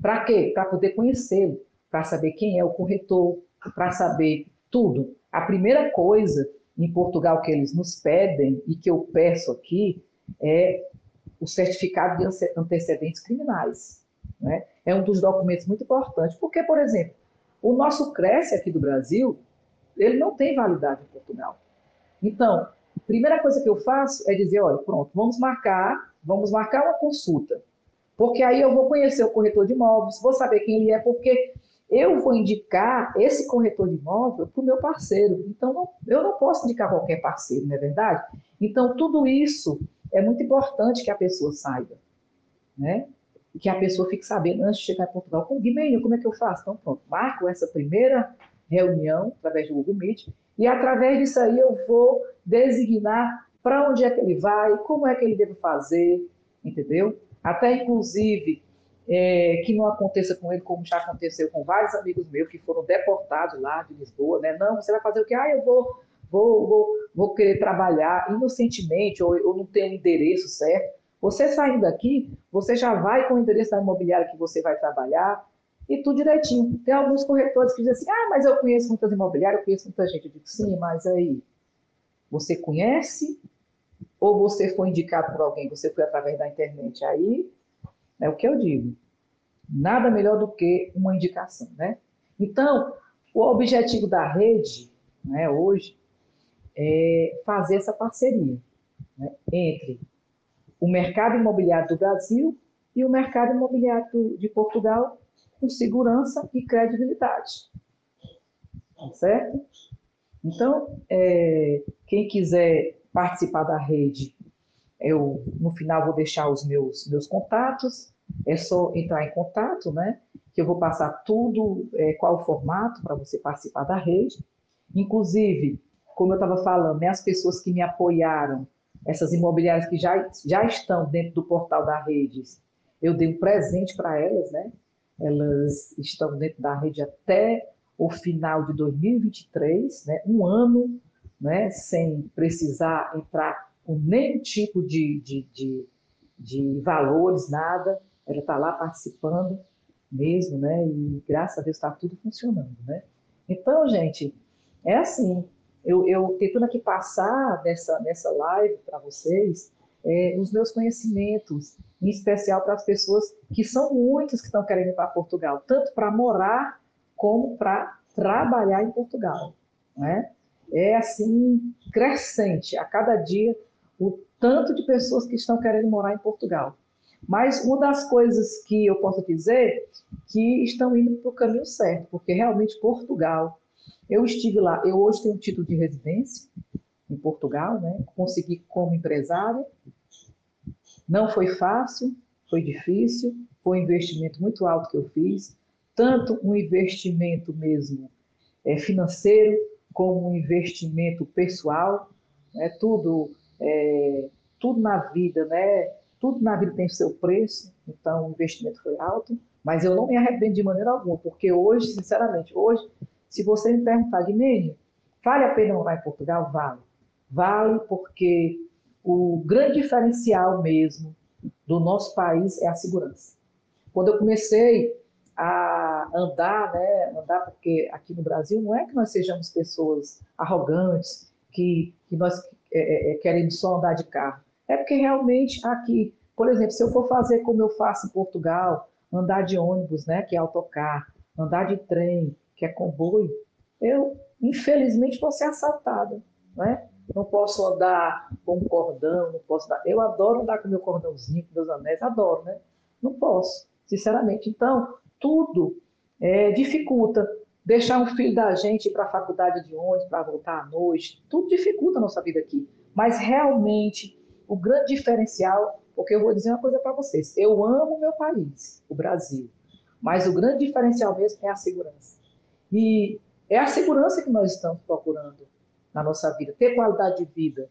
Para quê? Para poder conhecê-lo, para saber quem é o corretor, para saber tudo. A primeira coisa em Portugal que eles nos pedem e que eu peço aqui é o certificado de antecedentes criminais. Né? É um dos documentos muito importantes, porque, por exemplo, o nosso Cresce aqui do Brasil, ele não tem validade em Portugal. Então, a primeira coisa que eu faço é dizer, olha, pronto, vamos marcar, vamos marcar uma consulta. Porque aí eu vou conhecer o corretor de imóveis, vou saber quem ele é, porque eu vou indicar esse corretor de imóvel para o meu parceiro. Então, eu não posso indicar qualquer parceiro, não é verdade? Então, tudo isso é muito importante que a pessoa saiba. Né? que a pessoa fique sabendo antes de chegar em Portugal. Com Guimarães, como é que eu faço? Então, pronto, marco essa primeira reunião através do Google Meet e através disso aí eu vou designar para onde é que ele vai, como é que ele deve fazer, entendeu? Até inclusive é, que não aconteça com ele como já aconteceu com vários amigos meus que foram deportados lá de Lisboa, né? Não, você vai fazer o quê? Ah, eu vou, vou, vou, vou querer trabalhar inocentemente ou eu não tenho endereço certo. Você saindo daqui, você já vai com o endereço da imobiliária que você vai trabalhar e tudo direitinho. Tem alguns corretores que dizem assim: ah, mas eu conheço muitas imobiliárias, eu conheço muita gente. Eu digo, sim, mas aí, você conhece ou você foi indicado por alguém, você foi através da internet? Aí é o que eu digo. nada melhor do que uma indicação, né? Então, o objetivo da rede, né, hoje, é fazer essa parceria né, entre o mercado imobiliário do Brasil e o mercado imobiliário de Portugal com segurança e credibilidade. Certo? Então, é, quem quiser participar da rede, eu no final vou deixar os meus, meus contatos, é só entrar em contato, né? Que eu vou passar tudo, é, qual o formato para você participar da rede. Inclusive, como eu estava falando, né, as pessoas que me apoiaram, essas imobiliárias que já, já estão dentro do portal da rede, eu dei um presente para elas, né? Elas estão dentro da rede até o final de 2023, né? um ano né? sem precisar entrar com nenhum tipo de, de, de, de valores, nada. Ela está lá participando mesmo, né? E graças a Deus está tudo funcionando, né? Então, gente, é assim. Eu, eu tentando aqui passar nessa, nessa live para vocês é, os meus conhecimentos, em especial para as pessoas que são muitas que estão querendo ir para Portugal, tanto para morar como para trabalhar em Portugal. Né? É assim, crescente, a cada dia, o tanto de pessoas que estão querendo morar em Portugal. Mas uma das coisas que eu posso dizer que estão indo para o caminho certo, porque realmente Portugal, eu estive lá, eu hoje tenho um título de residência em Portugal, né? consegui como empresária, não foi fácil, foi difícil, foi um investimento muito alto que eu fiz, tanto um investimento mesmo é, financeiro, como um investimento pessoal, né? tudo, é, tudo na vida, né? Tudo na vida tem seu preço, então o investimento foi alto, mas eu não me arrependo de maneira alguma, porque hoje, sinceramente, hoje, se você me perguntar, Guimene, vale a pena morar em Portugal? Vale. Vale porque o grande diferencial mesmo do nosso país é a segurança. Quando eu comecei a andar, né, andar porque aqui no Brasil não é que nós sejamos pessoas arrogantes, que, que nós é, é, é queremos só andar de carro. É porque realmente aqui, por exemplo, se eu for fazer como eu faço em Portugal, andar de ônibus, né, que é autocar, andar de trem, que é comboio, eu infelizmente vou ser assaltada, né? não posso andar com um cordão, não posso dar. Eu adoro andar com meu cordãozinho, com meus anéis, adoro, né? Não posso, sinceramente. Então, tudo é, dificulta. Deixar um filho da gente ir para a faculdade de ônibus, para voltar à noite, tudo dificulta a nossa vida aqui. Mas realmente, o grande diferencial, porque eu vou dizer uma coisa para vocês: eu amo meu país, o Brasil, mas o grande diferencial mesmo é a segurança. E é a segurança que nós estamos procurando na nossa vida. Ter qualidade de vida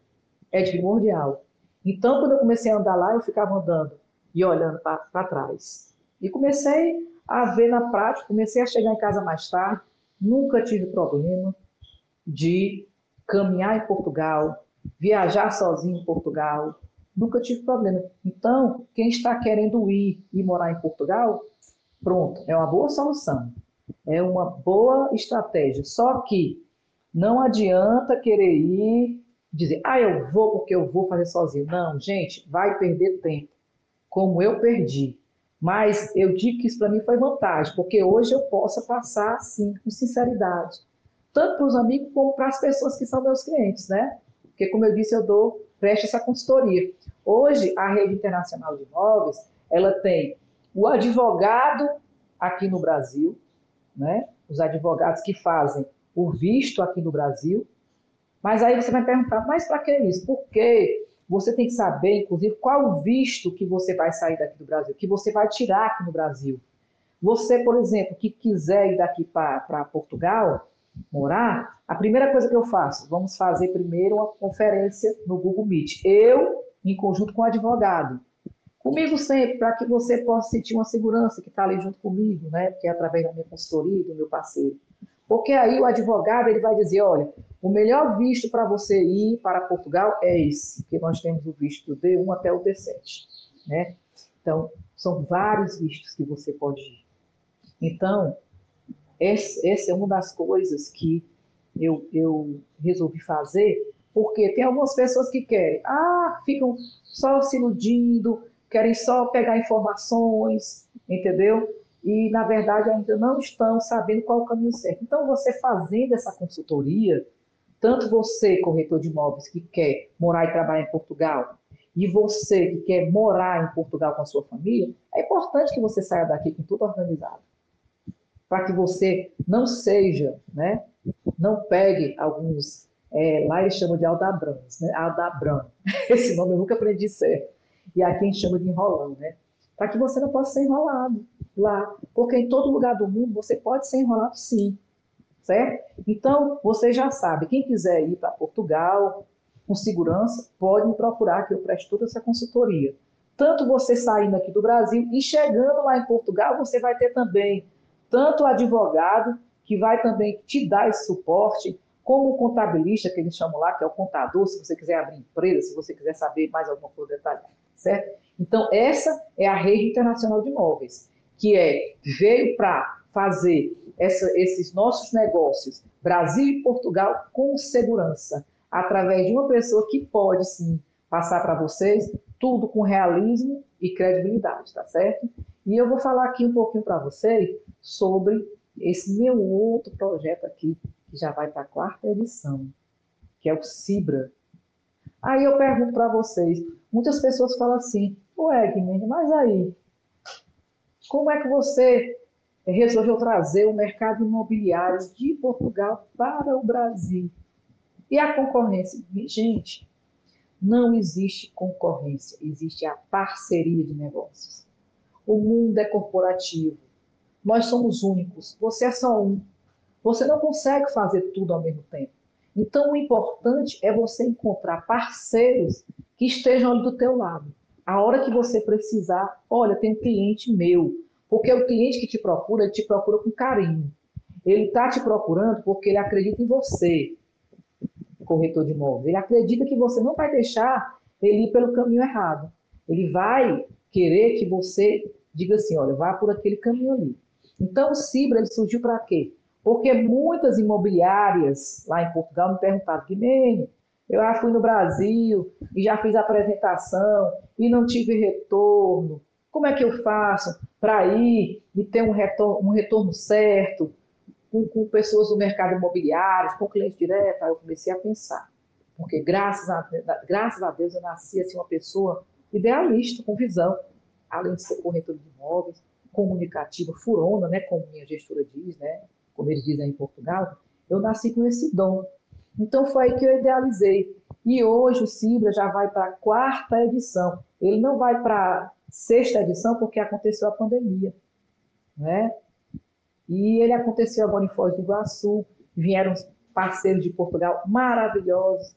é primordial. Então, quando eu comecei a andar lá, eu ficava andando e olhando para trás. E comecei a ver na prática, comecei a chegar em casa mais tarde, nunca tive problema de caminhar em Portugal, viajar sozinho em Portugal, nunca tive problema. Então, quem está querendo ir e morar em Portugal, pronto, é uma boa solução, é uma boa estratégia. Só que não adianta querer ir, dizer, ah, eu vou porque eu vou fazer sozinho. Não, gente, vai perder tempo, como eu perdi. Mas eu digo que isso para mim foi vantagem, porque hoje eu posso passar assim, com sinceridade, tanto para os amigos como para as pessoas que são meus clientes, né? Porque, como eu disse, eu dou, presto essa consultoria. Hoje, a Rede Internacional de Imóveis, ela tem o advogado aqui no Brasil, né? Os advogados que fazem o visto aqui no Brasil. Mas aí você vai perguntar, mas para que isso? Porque você tem que saber, inclusive, qual visto que você vai sair daqui do Brasil, que você vai tirar aqui no Brasil. Você, por exemplo, que quiser ir daqui para Portugal, morar, a primeira coisa que eu faço, vamos fazer primeiro uma conferência no Google Meet. Eu, em conjunto com o advogado. Comigo sempre, para que você possa sentir uma segurança que está ali junto comigo, né? Porque é através da minha consultoria, do meu parceiro. Porque aí o advogado ele vai dizer, olha, o melhor visto para você ir para Portugal é esse, que nós temos o visto do D1 até o D7, né? Então, são vários vistos que você pode ir. Então, essa é uma das coisas que eu, eu resolvi fazer, porque tem algumas pessoas que querem, ah, ficam só se iludindo, querem só pegar informações, entendeu? E, na verdade, ainda não estão sabendo qual o caminho certo. Então, você fazendo essa consultoria, tanto você, corretor de imóveis, que quer morar e trabalhar em Portugal, e você que quer morar em Portugal com a sua família, é importante que você saia daqui com tudo organizado. Para que você não seja, né, não pegue alguns, é, lá eles chamam de Aldabrans, né, Aldabran. Esse nome eu nunca aprendi certo. E aqui a gente chama de enrolando, né? Para que você não possa ser enrolado lá. Porque em todo lugar do mundo você pode ser enrolado sim. Certo? Então, você já sabe, quem quiser ir para Portugal com segurança, pode me procurar que eu presto toda essa consultoria. Tanto você saindo aqui do Brasil e chegando lá em Portugal, você vai ter também tanto o advogado que vai também te dar esse suporte, como o contabilista, que eles chamam lá, que é o contador, se você quiser abrir empresa, se você quiser saber mais alguma coisa detalhada, certo? Então, essa é a rede internacional de imóveis, que é, veio para fazer essa, esses nossos negócios, Brasil e Portugal, com segurança, através de uma pessoa que pode, sim, passar para vocês tudo com realismo e credibilidade, tá certo? E eu vou falar aqui um pouquinho para vocês sobre esse meu outro projeto aqui, que já vai para a quarta edição, que é o Cibra. Aí eu pergunto para vocês, muitas pessoas falam assim, ué, Guilherme, mas aí, como é que você resolveu trazer o mercado imobiliário de Portugal para o Brasil? E a concorrência? Gente, não existe concorrência, existe a parceria de negócios. O mundo é corporativo. Nós somos únicos. Você é só um. Você não consegue fazer tudo ao mesmo tempo. Então, o importante é você encontrar parceiros que estejam ali do teu lado. A hora que você precisar, olha, tem um cliente meu. Porque o cliente que te procura, ele te procura com carinho. Ele está te procurando porque ele acredita em você, corretor de imóveis. Ele acredita que você não vai deixar ele ir pelo caminho errado. Ele vai querer que você diga assim, olha, vá por aquele caminho ali. Então, o Cibra ele surgiu para quê? Porque muitas imobiliárias lá em Portugal me perguntavam, Guimene, eu já fui no Brasil e já fiz apresentação e não tive retorno. Como é que eu faço para ir e ter um retorno, um retorno certo com, com, pessoas do mercado imobiliário, com cliente direto? Aí eu comecei a pensar. Porque graças a, graças a Deus eu nasci assim, uma pessoa idealista, com visão, além de ser corretor de imóveis, comunicativa, furona, né, como minha gestora diz, né, como eles dizem em Portugal, eu nasci com esse dom. Então foi aí que eu idealizei. E hoje o Cibra já vai para a quarta edição. Ele não vai para a sexta edição porque aconteceu a pandemia. Né? E ele aconteceu agora em Foz do Iguaçu. Vieram parceiros de Portugal maravilhosos,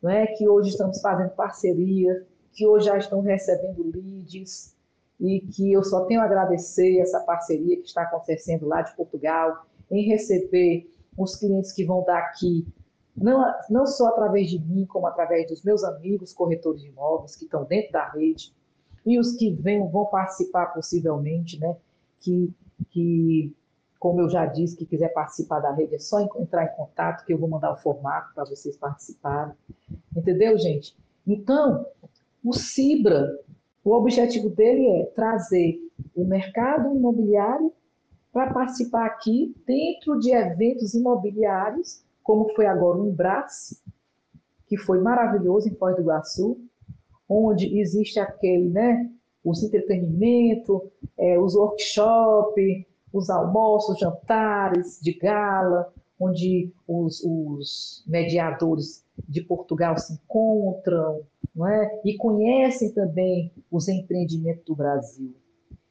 né? que hoje estamos fazendo parceria, que hoje já estão recebendo leads, e que eu só tenho a agradecer essa parceria que está acontecendo lá de Portugal em receber os clientes que vão daqui, não, não só através de mim, como através dos meus amigos corretores de imóveis que estão dentro da rede, e os que vêm, vão participar possivelmente, né? Que, que, como eu já disse, que quiser participar da rede, é só entrar em contato, que eu vou mandar o formato para vocês participarem. Entendeu, gente? Então, o Cibra, o objetivo dele é trazer o mercado imobiliário para participar aqui dentro de eventos imobiliários, como foi agora o Embras, que foi maravilhoso em Foz do Iguaçu, onde existe aquele, né, os entretenimento, é, os workshops, os almoços, jantares de gala, onde os, os mediadores de Portugal se encontram, não é? e conhecem também os empreendimentos do Brasil.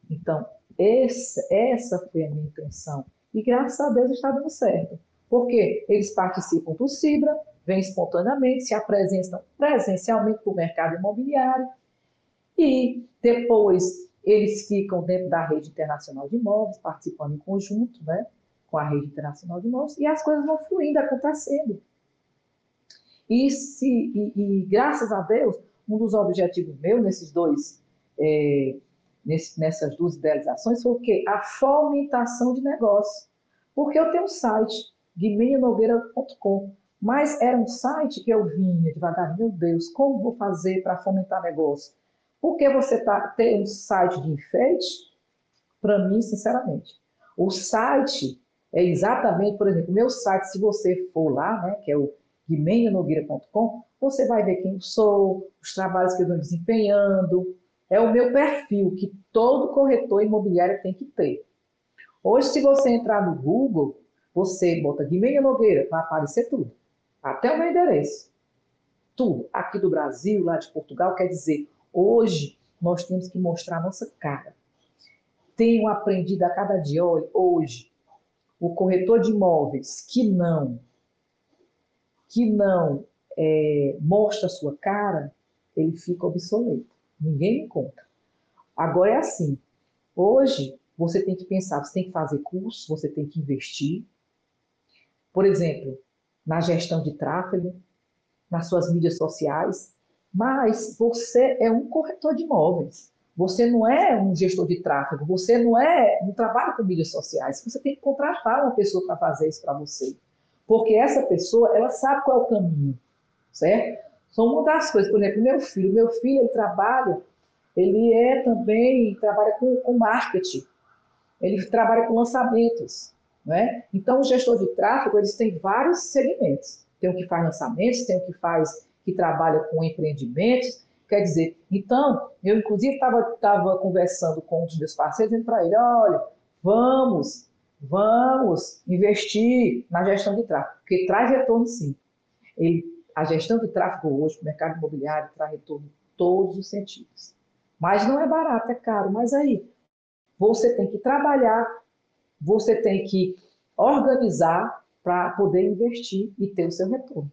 Então, essa, essa foi a minha intenção. E graças a Deus está dando certo. Porque eles participam do CIBRA, vêm espontaneamente, se apresentam presencialmente para o mercado imobiliário e depois eles ficam dentro da rede internacional de imóveis, participando em conjunto né, com a rede internacional de imóveis, e as coisas vão fluindo, acontecendo. E, se, e, e graças a Deus, um dos objetivos meus nesses dois é, nesse, nessas duas idealizações foi o quê? A fomentação de negócio. Porque eu tenho um site, guimenianogueira.com, mas era um site que eu vinha devagar, meu Deus, como vou fazer para fomentar negócio? Porque você tá, tem um site de enfeite, para mim, sinceramente. O site é exatamente, por exemplo, meu site, se você for lá, né, que é o guimenhanogueira.com, você vai ver quem eu sou, os trabalhos que eu venho desempenhando. É o meu perfil que todo corretor imobiliário tem que ter. Hoje, se você entrar no Google, você bota Guimenha Nogueira, vai aparecer tudo. Até o meu endereço. Tudo. Aqui do Brasil, lá de Portugal, quer dizer, hoje nós temos que mostrar a nossa cara. Tenho aprendido a cada dia, olha, hoje, o corretor de imóveis que não, que não é, mostra a sua cara, ele fica obsoleto. Ninguém me conta. Agora é assim. Hoje, você tem que pensar, você tem que fazer curso, você tem que investir. Por exemplo, na gestão de tráfego, nas suas mídias sociais, mas você é um corretor de imóveis. Você não é um gestor de tráfego, você não é, não trabalha com mídias sociais. Você tem que contratar uma pessoa para fazer isso para você. Porque essa pessoa, ela sabe qual é o caminho, certo? São uma das coisas, por exemplo, meu filho, meu filho, ele trabalha, ele é também, trabalha com, com marketing, ele trabalha com lançamentos, né? Então, o gestor de tráfego, eles têm vários segmentos. Tem o que faz lançamentos, tem o que faz, que trabalha com empreendimentos, Quer dizer, então, eu inclusive estava conversando com um dos meus parceiros, dizendo para ele, olha, vamos, vamos investir na gestão de tráfego, porque traz retorno sim. Ele, a gestão de tráfego hoje, o mercado imobiliário, traz retorno em todos os sentidos. Mas não é barato, é caro. Mas aí, você tem que trabalhar, você tem que organizar para poder investir e ter o seu retorno.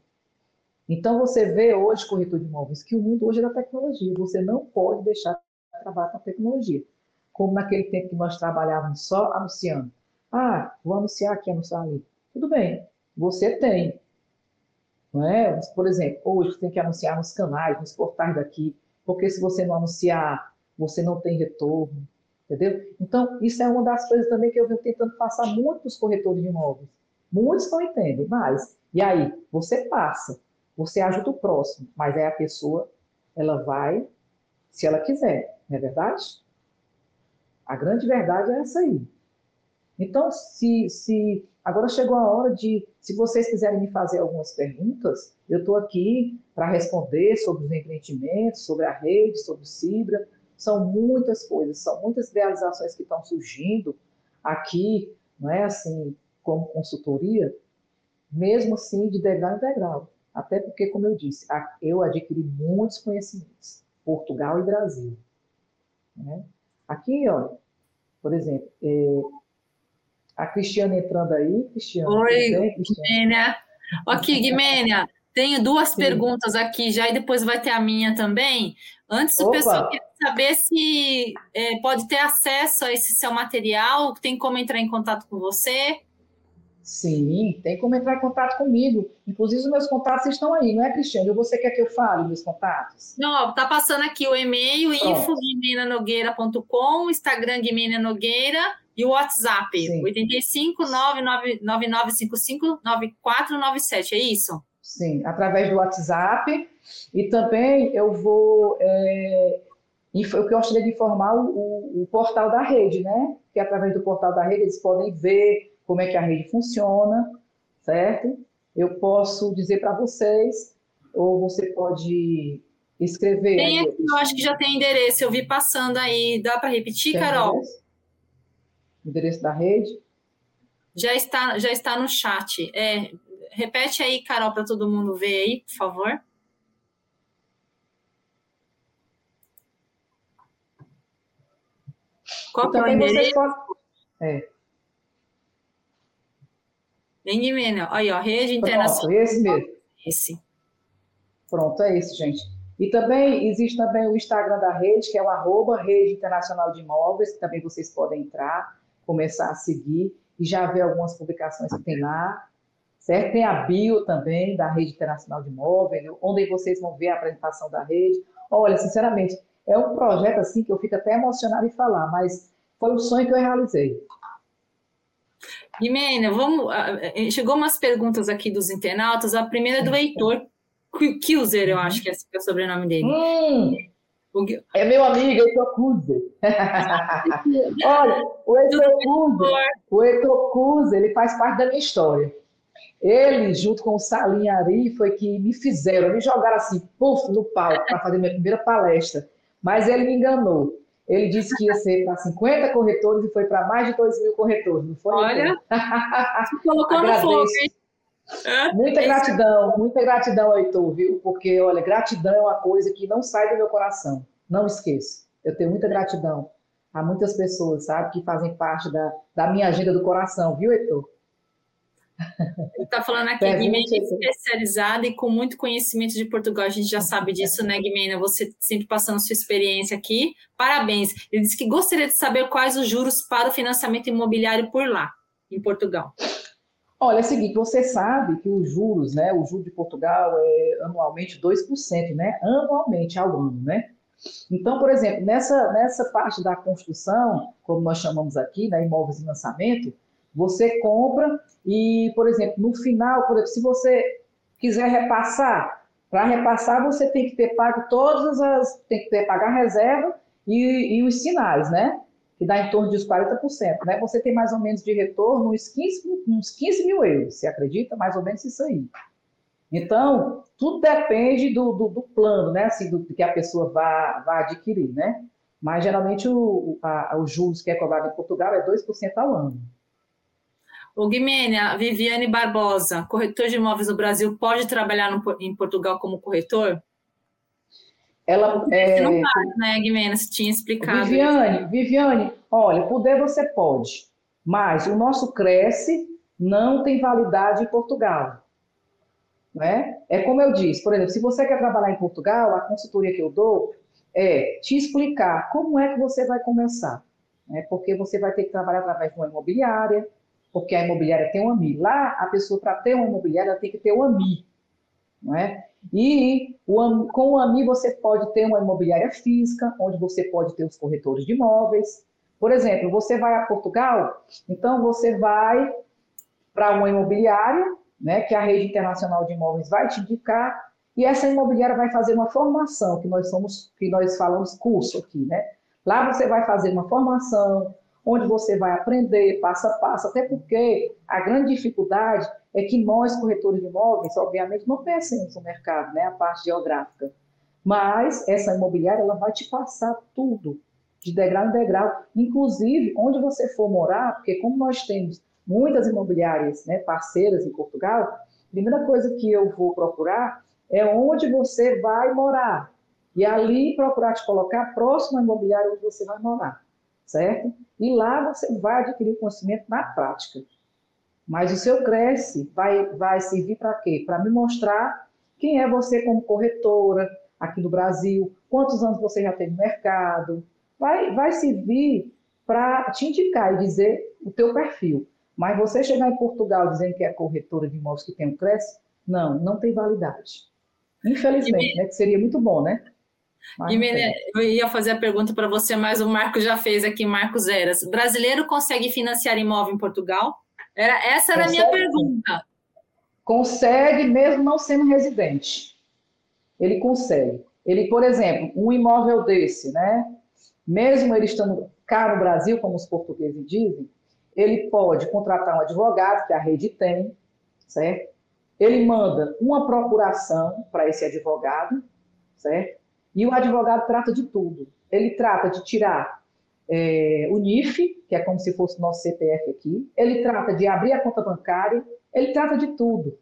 Então, você vê hoje, corretor de imóveis, que o mundo hoje é da tecnologia. Você não pode deixar de trabalhar com a tecnologia. Como naquele tempo que nós trabalhávamos só anunciando. Ah, vou anunciar aqui, anunciar ali. Tudo bem, você tem. Não é? Por exemplo, hoje você tem que anunciar nos canais, nos portais daqui, porque se você não anunciar, você não tem retorno. Entendeu? Então, isso é uma das coisas também que eu venho tentando passar muito para os corretores de imóveis. Muitos não entendem, mas, e aí, você passa. Você ajuda o próximo, mas aí a pessoa, ela vai, se ela quiser, não é verdade? A grande verdade é essa aí. Então, se, se agora chegou a hora de, se vocês quiserem me fazer algumas perguntas, eu estou aqui para responder sobre os empreendimentos, sobre a rede, sobre o Cibra. São muitas coisas, são muitas realizações que estão surgindo aqui, não é assim, como consultoria, mesmo assim de degrau em degrau. Até porque, como eu disse, eu adquiri muitos conhecimentos, Portugal e Brasil. Né? Aqui, ó, por exemplo, é, a Cristiana entrando aí. Cristiana, Oi, Guimênia. Aqui, Guimênia, tenho duas Sim. perguntas aqui já e depois vai ter a minha também. Antes, o Opa. pessoal quer saber se é, pode ter acesso a esse seu material, tem como entrar em contato com você. Sim, tem como entrar em contato comigo. Inclusive, os meus contatos estão aí, não é, Cristiane? Você quer que eu fale meus contatos? Não, tá passando aqui o e-mail, info.guimenanogueira.com, Instagram Guimena Nogueira e o WhatsApp, Sim. 85 9955 9497, é isso? Sim, através do WhatsApp. E também eu vou. É, eu gostaria de informar o, o, portal da rede, né? Que através do portal da rede eles podem ver como é que a rede funciona, certo? Eu posso dizer para vocês, ou você pode escrever. Tem aqui, eu acho que já tem endereço, eu vi passando aí. Dá para repetir, tem Carol? Endereço? endereço da rede? Já está, já está no chat. É, repete aí, Carol, para todo mundo ver aí, por favor. Qual é o endereço? Pode... É. Bem Aí, ó, Rede Internacional. Pronto, esse mesmo. Esse. Pronto, é esse, gente. E também existe também o Instagram da rede, que é o arroba Rede Internacional de Imóveis, que também vocês podem entrar, começar a seguir e já ver algumas publicações que tem lá. Certo? Tem a bio também da Rede Internacional de Imóveis, onde vocês vão ver a apresentação da rede. Olha, sinceramente, é um projeto assim que eu fico até emocionado em falar, mas foi um sonho que eu realizei. Guimena, vamos. Chegou umas perguntas aqui dos internautas. A primeira é do Heitor Kilzer, eu acho que é o sobrenome dele. Hum. É meu amigo, Heitor Cuze. Olha, o Heitor Cuze, o Heitor Cuze, ele faz parte da minha história. Ele, junto com o Salim Ari, foi que me fizeram, me jogaram assim, puf, no palco, para fazer minha primeira palestra. Mas ele me enganou. Ele disse que ia ser para 50 corretores e foi para mais de 2 mil corretores, não foi? Olha, você colocou no fogo, hein? Muita gratidão, muita gratidão, Heitor, viu? Porque, olha, gratidão é uma coisa que não sai do meu coração. Não esqueça. Eu tenho muita gratidão a muitas pessoas, sabe, que fazem parte da, da minha agenda do coração, viu, Heitor? Está falando aqui, Guimena especializada e com muito conhecimento de Portugal. A gente já sabe disso, né, Guimena? Você sempre passando sua experiência aqui. Parabéns. Ele disse que gostaria de saber quais os juros para o financiamento imobiliário por lá, em Portugal. Olha, é o seguinte, você sabe que os juros, né, o juro de Portugal é anualmente 2%, né, anualmente ao ano, né? Então, por exemplo, nessa, nessa parte da construção, como nós chamamos aqui, né, imóveis em lançamento, você compra e, por exemplo, no final, por exemplo, se você quiser repassar, para repassar você tem que ter pago todas as, tem que ter pagar a reserva e, e os sinais, né? que dá em torno de uns 40%, né? Você tem mais ou menos de retorno uns 15, uns 15 mil euros, você acredita? Mais ou menos isso aí. Então, tudo depende do, do, do plano, né? Assim, do, que a pessoa vai adquirir, né? Mas geralmente o, a, os juros que é cobrado em Portugal é 2% ao ano. O Guimênia, Viviane Barbosa, corretor de imóveis no Brasil, pode trabalhar no, em Portugal como corretor? Ela, é, não faz, né, Guimena? Você tinha explicado. Viviane, isso. Viviane, olha, poder você pode, mas o nosso Cresce não tem validade em Portugal. Né? É como eu disse, por exemplo, se você quer trabalhar em Portugal, a consultoria que eu dou é te explicar como é que você vai começar. Né? Porque você vai ter que trabalhar através de uma imobiliária, porque a imobiliária tem um AMI. Lá, a pessoa, para ter uma imobiliária, ela tem que ter um AMI. Não é? E o, com o AMI você pode ter uma imobiliária física, onde você pode ter os corretores de imóveis. Por exemplo, você vai a Portugal, então você vai para uma imobiliária, né, que a rede internacional de imóveis vai te indicar, e essa imobiliária vai fazer uma formação, que nós somos, que nós falamos curso aqui, né? Lá você vai fazer uma formação, onde você vai aprender passo a passo, até porque a grande dificuldade é que nós, corretores de imóveis, obviamente, não conhecemos o mercado, né, a parte geográfica. Mas essa imobiliária ela vai te passar tudo, de degrau em degrau, inclusive onde você for morar, porque como nós temos muitas imobiliárias né, parceiras em Portugal, a primeira coisa que eu vou procurar é onde você vai morar. E ali procurar te colocar próximo à imobiliária onde você vai morar, certo? E lá você vai adquirir conhecimento na prática. Mas o seu Cresce vai, vai servir para quê? Para me mostrar quem é você como corretora aqui no Brasil, quantos anos você já tem no mercado. Vai, vai servir para te indicar e dizer o teu perfil. Mas você chegar em Portugal dizendo que é corretora de imóveis que tem um Cresce, não, não tem validade. Infelizmente, né? Que seria muito bom, né? Mas eu ia fazer a pergunta para você, mas o Marco já fez aqui, Marcos Eras. Brasileiro consegue financiar imóvel em Portugal? Era, essa era consegue, a minha pergunta. Consegue, mesmo não sendo residente. Ele consegue. Ele, por exemplo, um imóvel desse, né? Mesmo ele estando cá no Brasil, como os portugueses dizem, ele pode contratar um advogado, que a rede tem, certo? Ele manda uma procuração para esse advogado, certo? E o advogado trata de tudo. Ele trata de tirar é, o NIF, que é como se fosse o nosso CPF aqui, ele trata de abrir a conta bancária, ele trata de tudo,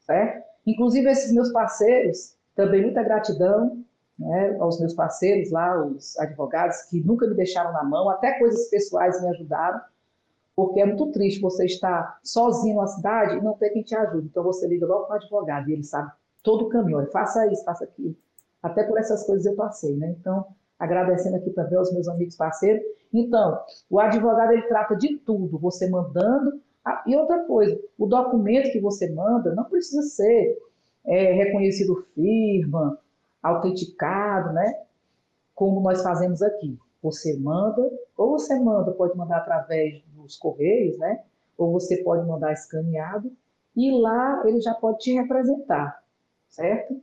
certo? Inclusive esses meus parceiros, também muita gratidão né, aos meus parceiros lá, os advogados, que nunca me deixaram na mão, até coisas pessoais me ajudaram, porque é muito triste você estar sozinho na cidade e não ter quem te ajude. Então você liga logo para o advogado e ele sabe todo o caminho, olha, faça isso, faça aquilo. Até por essas coisas eu passei, né? Então, agradecendo aqui também aos meus amigos parceiros. Então, o advogado ele trata de tudo, você mandando. Ah, e outra coisa, o documento que você manda não precisa ser é, reconhecido firma, autenticado, né? Como nós fazemos aqui. Você manda, ou você manda, pode mandar através dos correios, né? Ou você pode mandar escaneado, e lá ele já pode te representar, certo?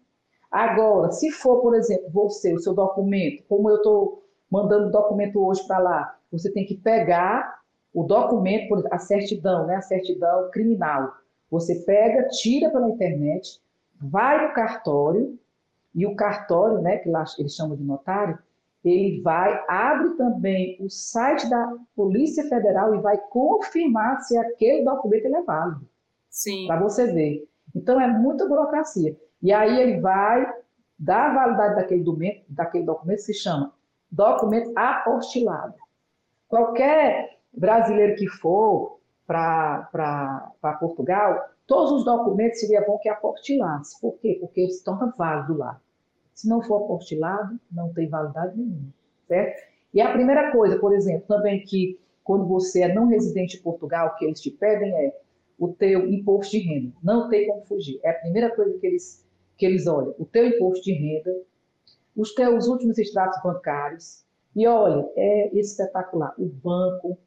Agora, se for, por exemplo, você, o seu documento, como eu estou mandando documento hoje para lá, você tem que pegar o documento, a certidão, né, a certidão criminal. Você pega, tira pela internet, vai no cartório, e o cartório, né, que lá eles chamam de notário, ele vai, abre também o site da Polícia Federal e vai confirmar se aquele documento é válido. Sim. Para você ver. Então é muita burocracia. E aí ele vai dar a validade daquele documento, daquele documento se chama documento apostilado. Qualquer brasileiro que for para Portugal, todos os documentos seria bom que apostilasse. Por quê? Porque ele se torna válido lá. Se não for apostilado, não tem validade nenhuma, certo? E a primeira coisa, por exemplo, também que quando você é não residente em Portugal, o que eles te pedem é o teu imposto de renda. Não tem como fugir. É a primeira coisa que eles, que eles olham. O teu imposto de renda, os teus últimos extratos bancários. E olha, é espetacular. O banco,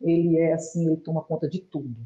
ele é assim, ele toma conta de tudo.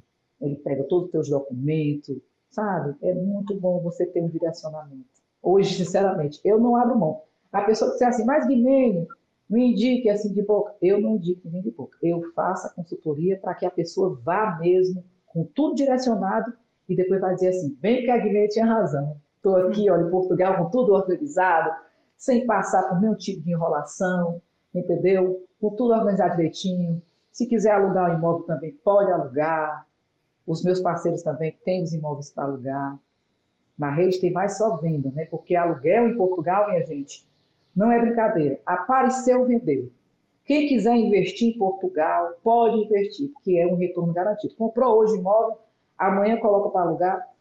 Ele pega todos os teus documentos, sabe? É muito bom você ter um direcionamento. Hoje, sinceramente, eu não abro mão. A pessoa que disser assim, mas Guimene, me indique assim de boca. Eu não indico ninguém de boca. Eu faço a consultoria para que a pessoa vá mesmo com tudo direcionado e depois vai dizer assim, bem que a Guilherme tinha razão. Estou aqui, olha, em Portugal com tudo organizado, sem passar por nenhum tipo de enrolação, entendeu? Com tudo organizado direitinho. Se quiser alugar o imóvel também pode alugar. Os meus parceiros também têm os imóveis para alugar. Na rede tem mais só venda, né? Porque aluguel em Portugal, minha gente, não é brincadeira. Apareceu, vendeu. Quem quiser investir em Portugal, pode investir, que é um retorno garantido. Comprou hoje imóvel, amanhã coloca para alugar,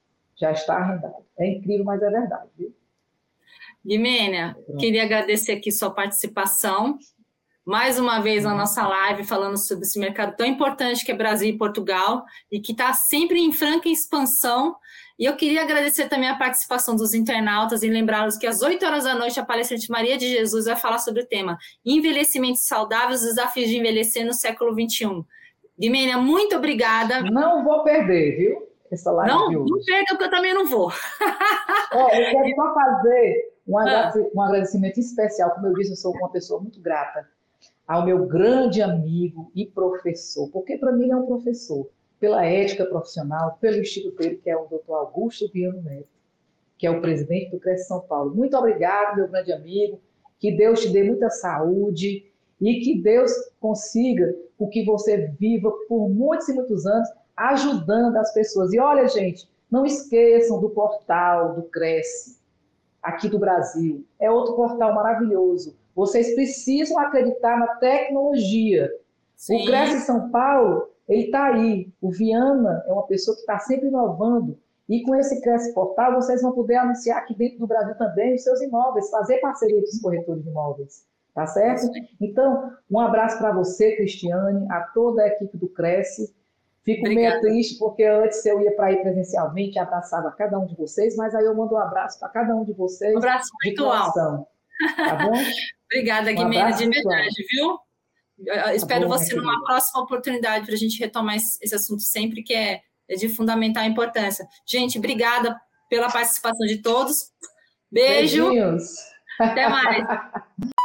já está arrendado. É incrível, mas é verdade, viu? Guimênia, queria agradecer aqui sua participação. Mais uma vez na nossa live, falando sobre esse mercado tão importante que é Brasil e Portugal, e que está sempre em franca expansão e eu queria agradecer também a participação dos internautas e lembrá-los que às 8 horas da noite a palestrante Maria de Jesus vai falar sobre o tema Envelhecimento saudável, os desafios de envelhecer no século XXI. Guimênia, muito obrigada. Não vou perder, viu? Não, não perca, porque eu também não vou. É, eu quero só fazer um ah. agradecimento especial. Como eu disse, eu sou uma pessoa muito grata ao meu grande amigo e professor, porque para mim ele é um professor pela ética profissional, pelo instituto dele, que é o doutor Augusto Viano Neto, que é o presidente do Cresce São Paulo. Muito obrigado, meu grande amigo. Que Deus te dê muita saúde e que Deus consiga o que você viva por muitos e muitos anos ajudando as pessoas. E olha, gente, não esqueçam do portal do Cresce, aqui do Brasil. É outro portal maravilhoso. Vocês precisam acreditar na tecnologia. Sim. O Cresce São Paulo ele está aí. O Viana é uma pessoa que está sempre inovando. E com esse Cresce Portal, vocês vão poder anunciar aqui dentro do Brasil também os seus imóveis, fazer parceria com os corretores de imóveis. Tá certo? Então, um abraço para você, Cristiane, a toda a equipe do Cresce. Fico Obrigada. meio triste, porque antes eu ia para ir presencialmente, abraçava cada um de vocês, mas aí eu mando um abraço para cada um de vocês. Um abraço virtual. Tá bom? Obrigada, um Guimene, de verdade, viu? Eu espero tá bom, você numa próxima oportunidade para a gente retomar esse, esse, assunto sempre, que é, é de fundamental importância. Gente, obrigada pela participação de todos. Beijo. Beijinhos. Até mais.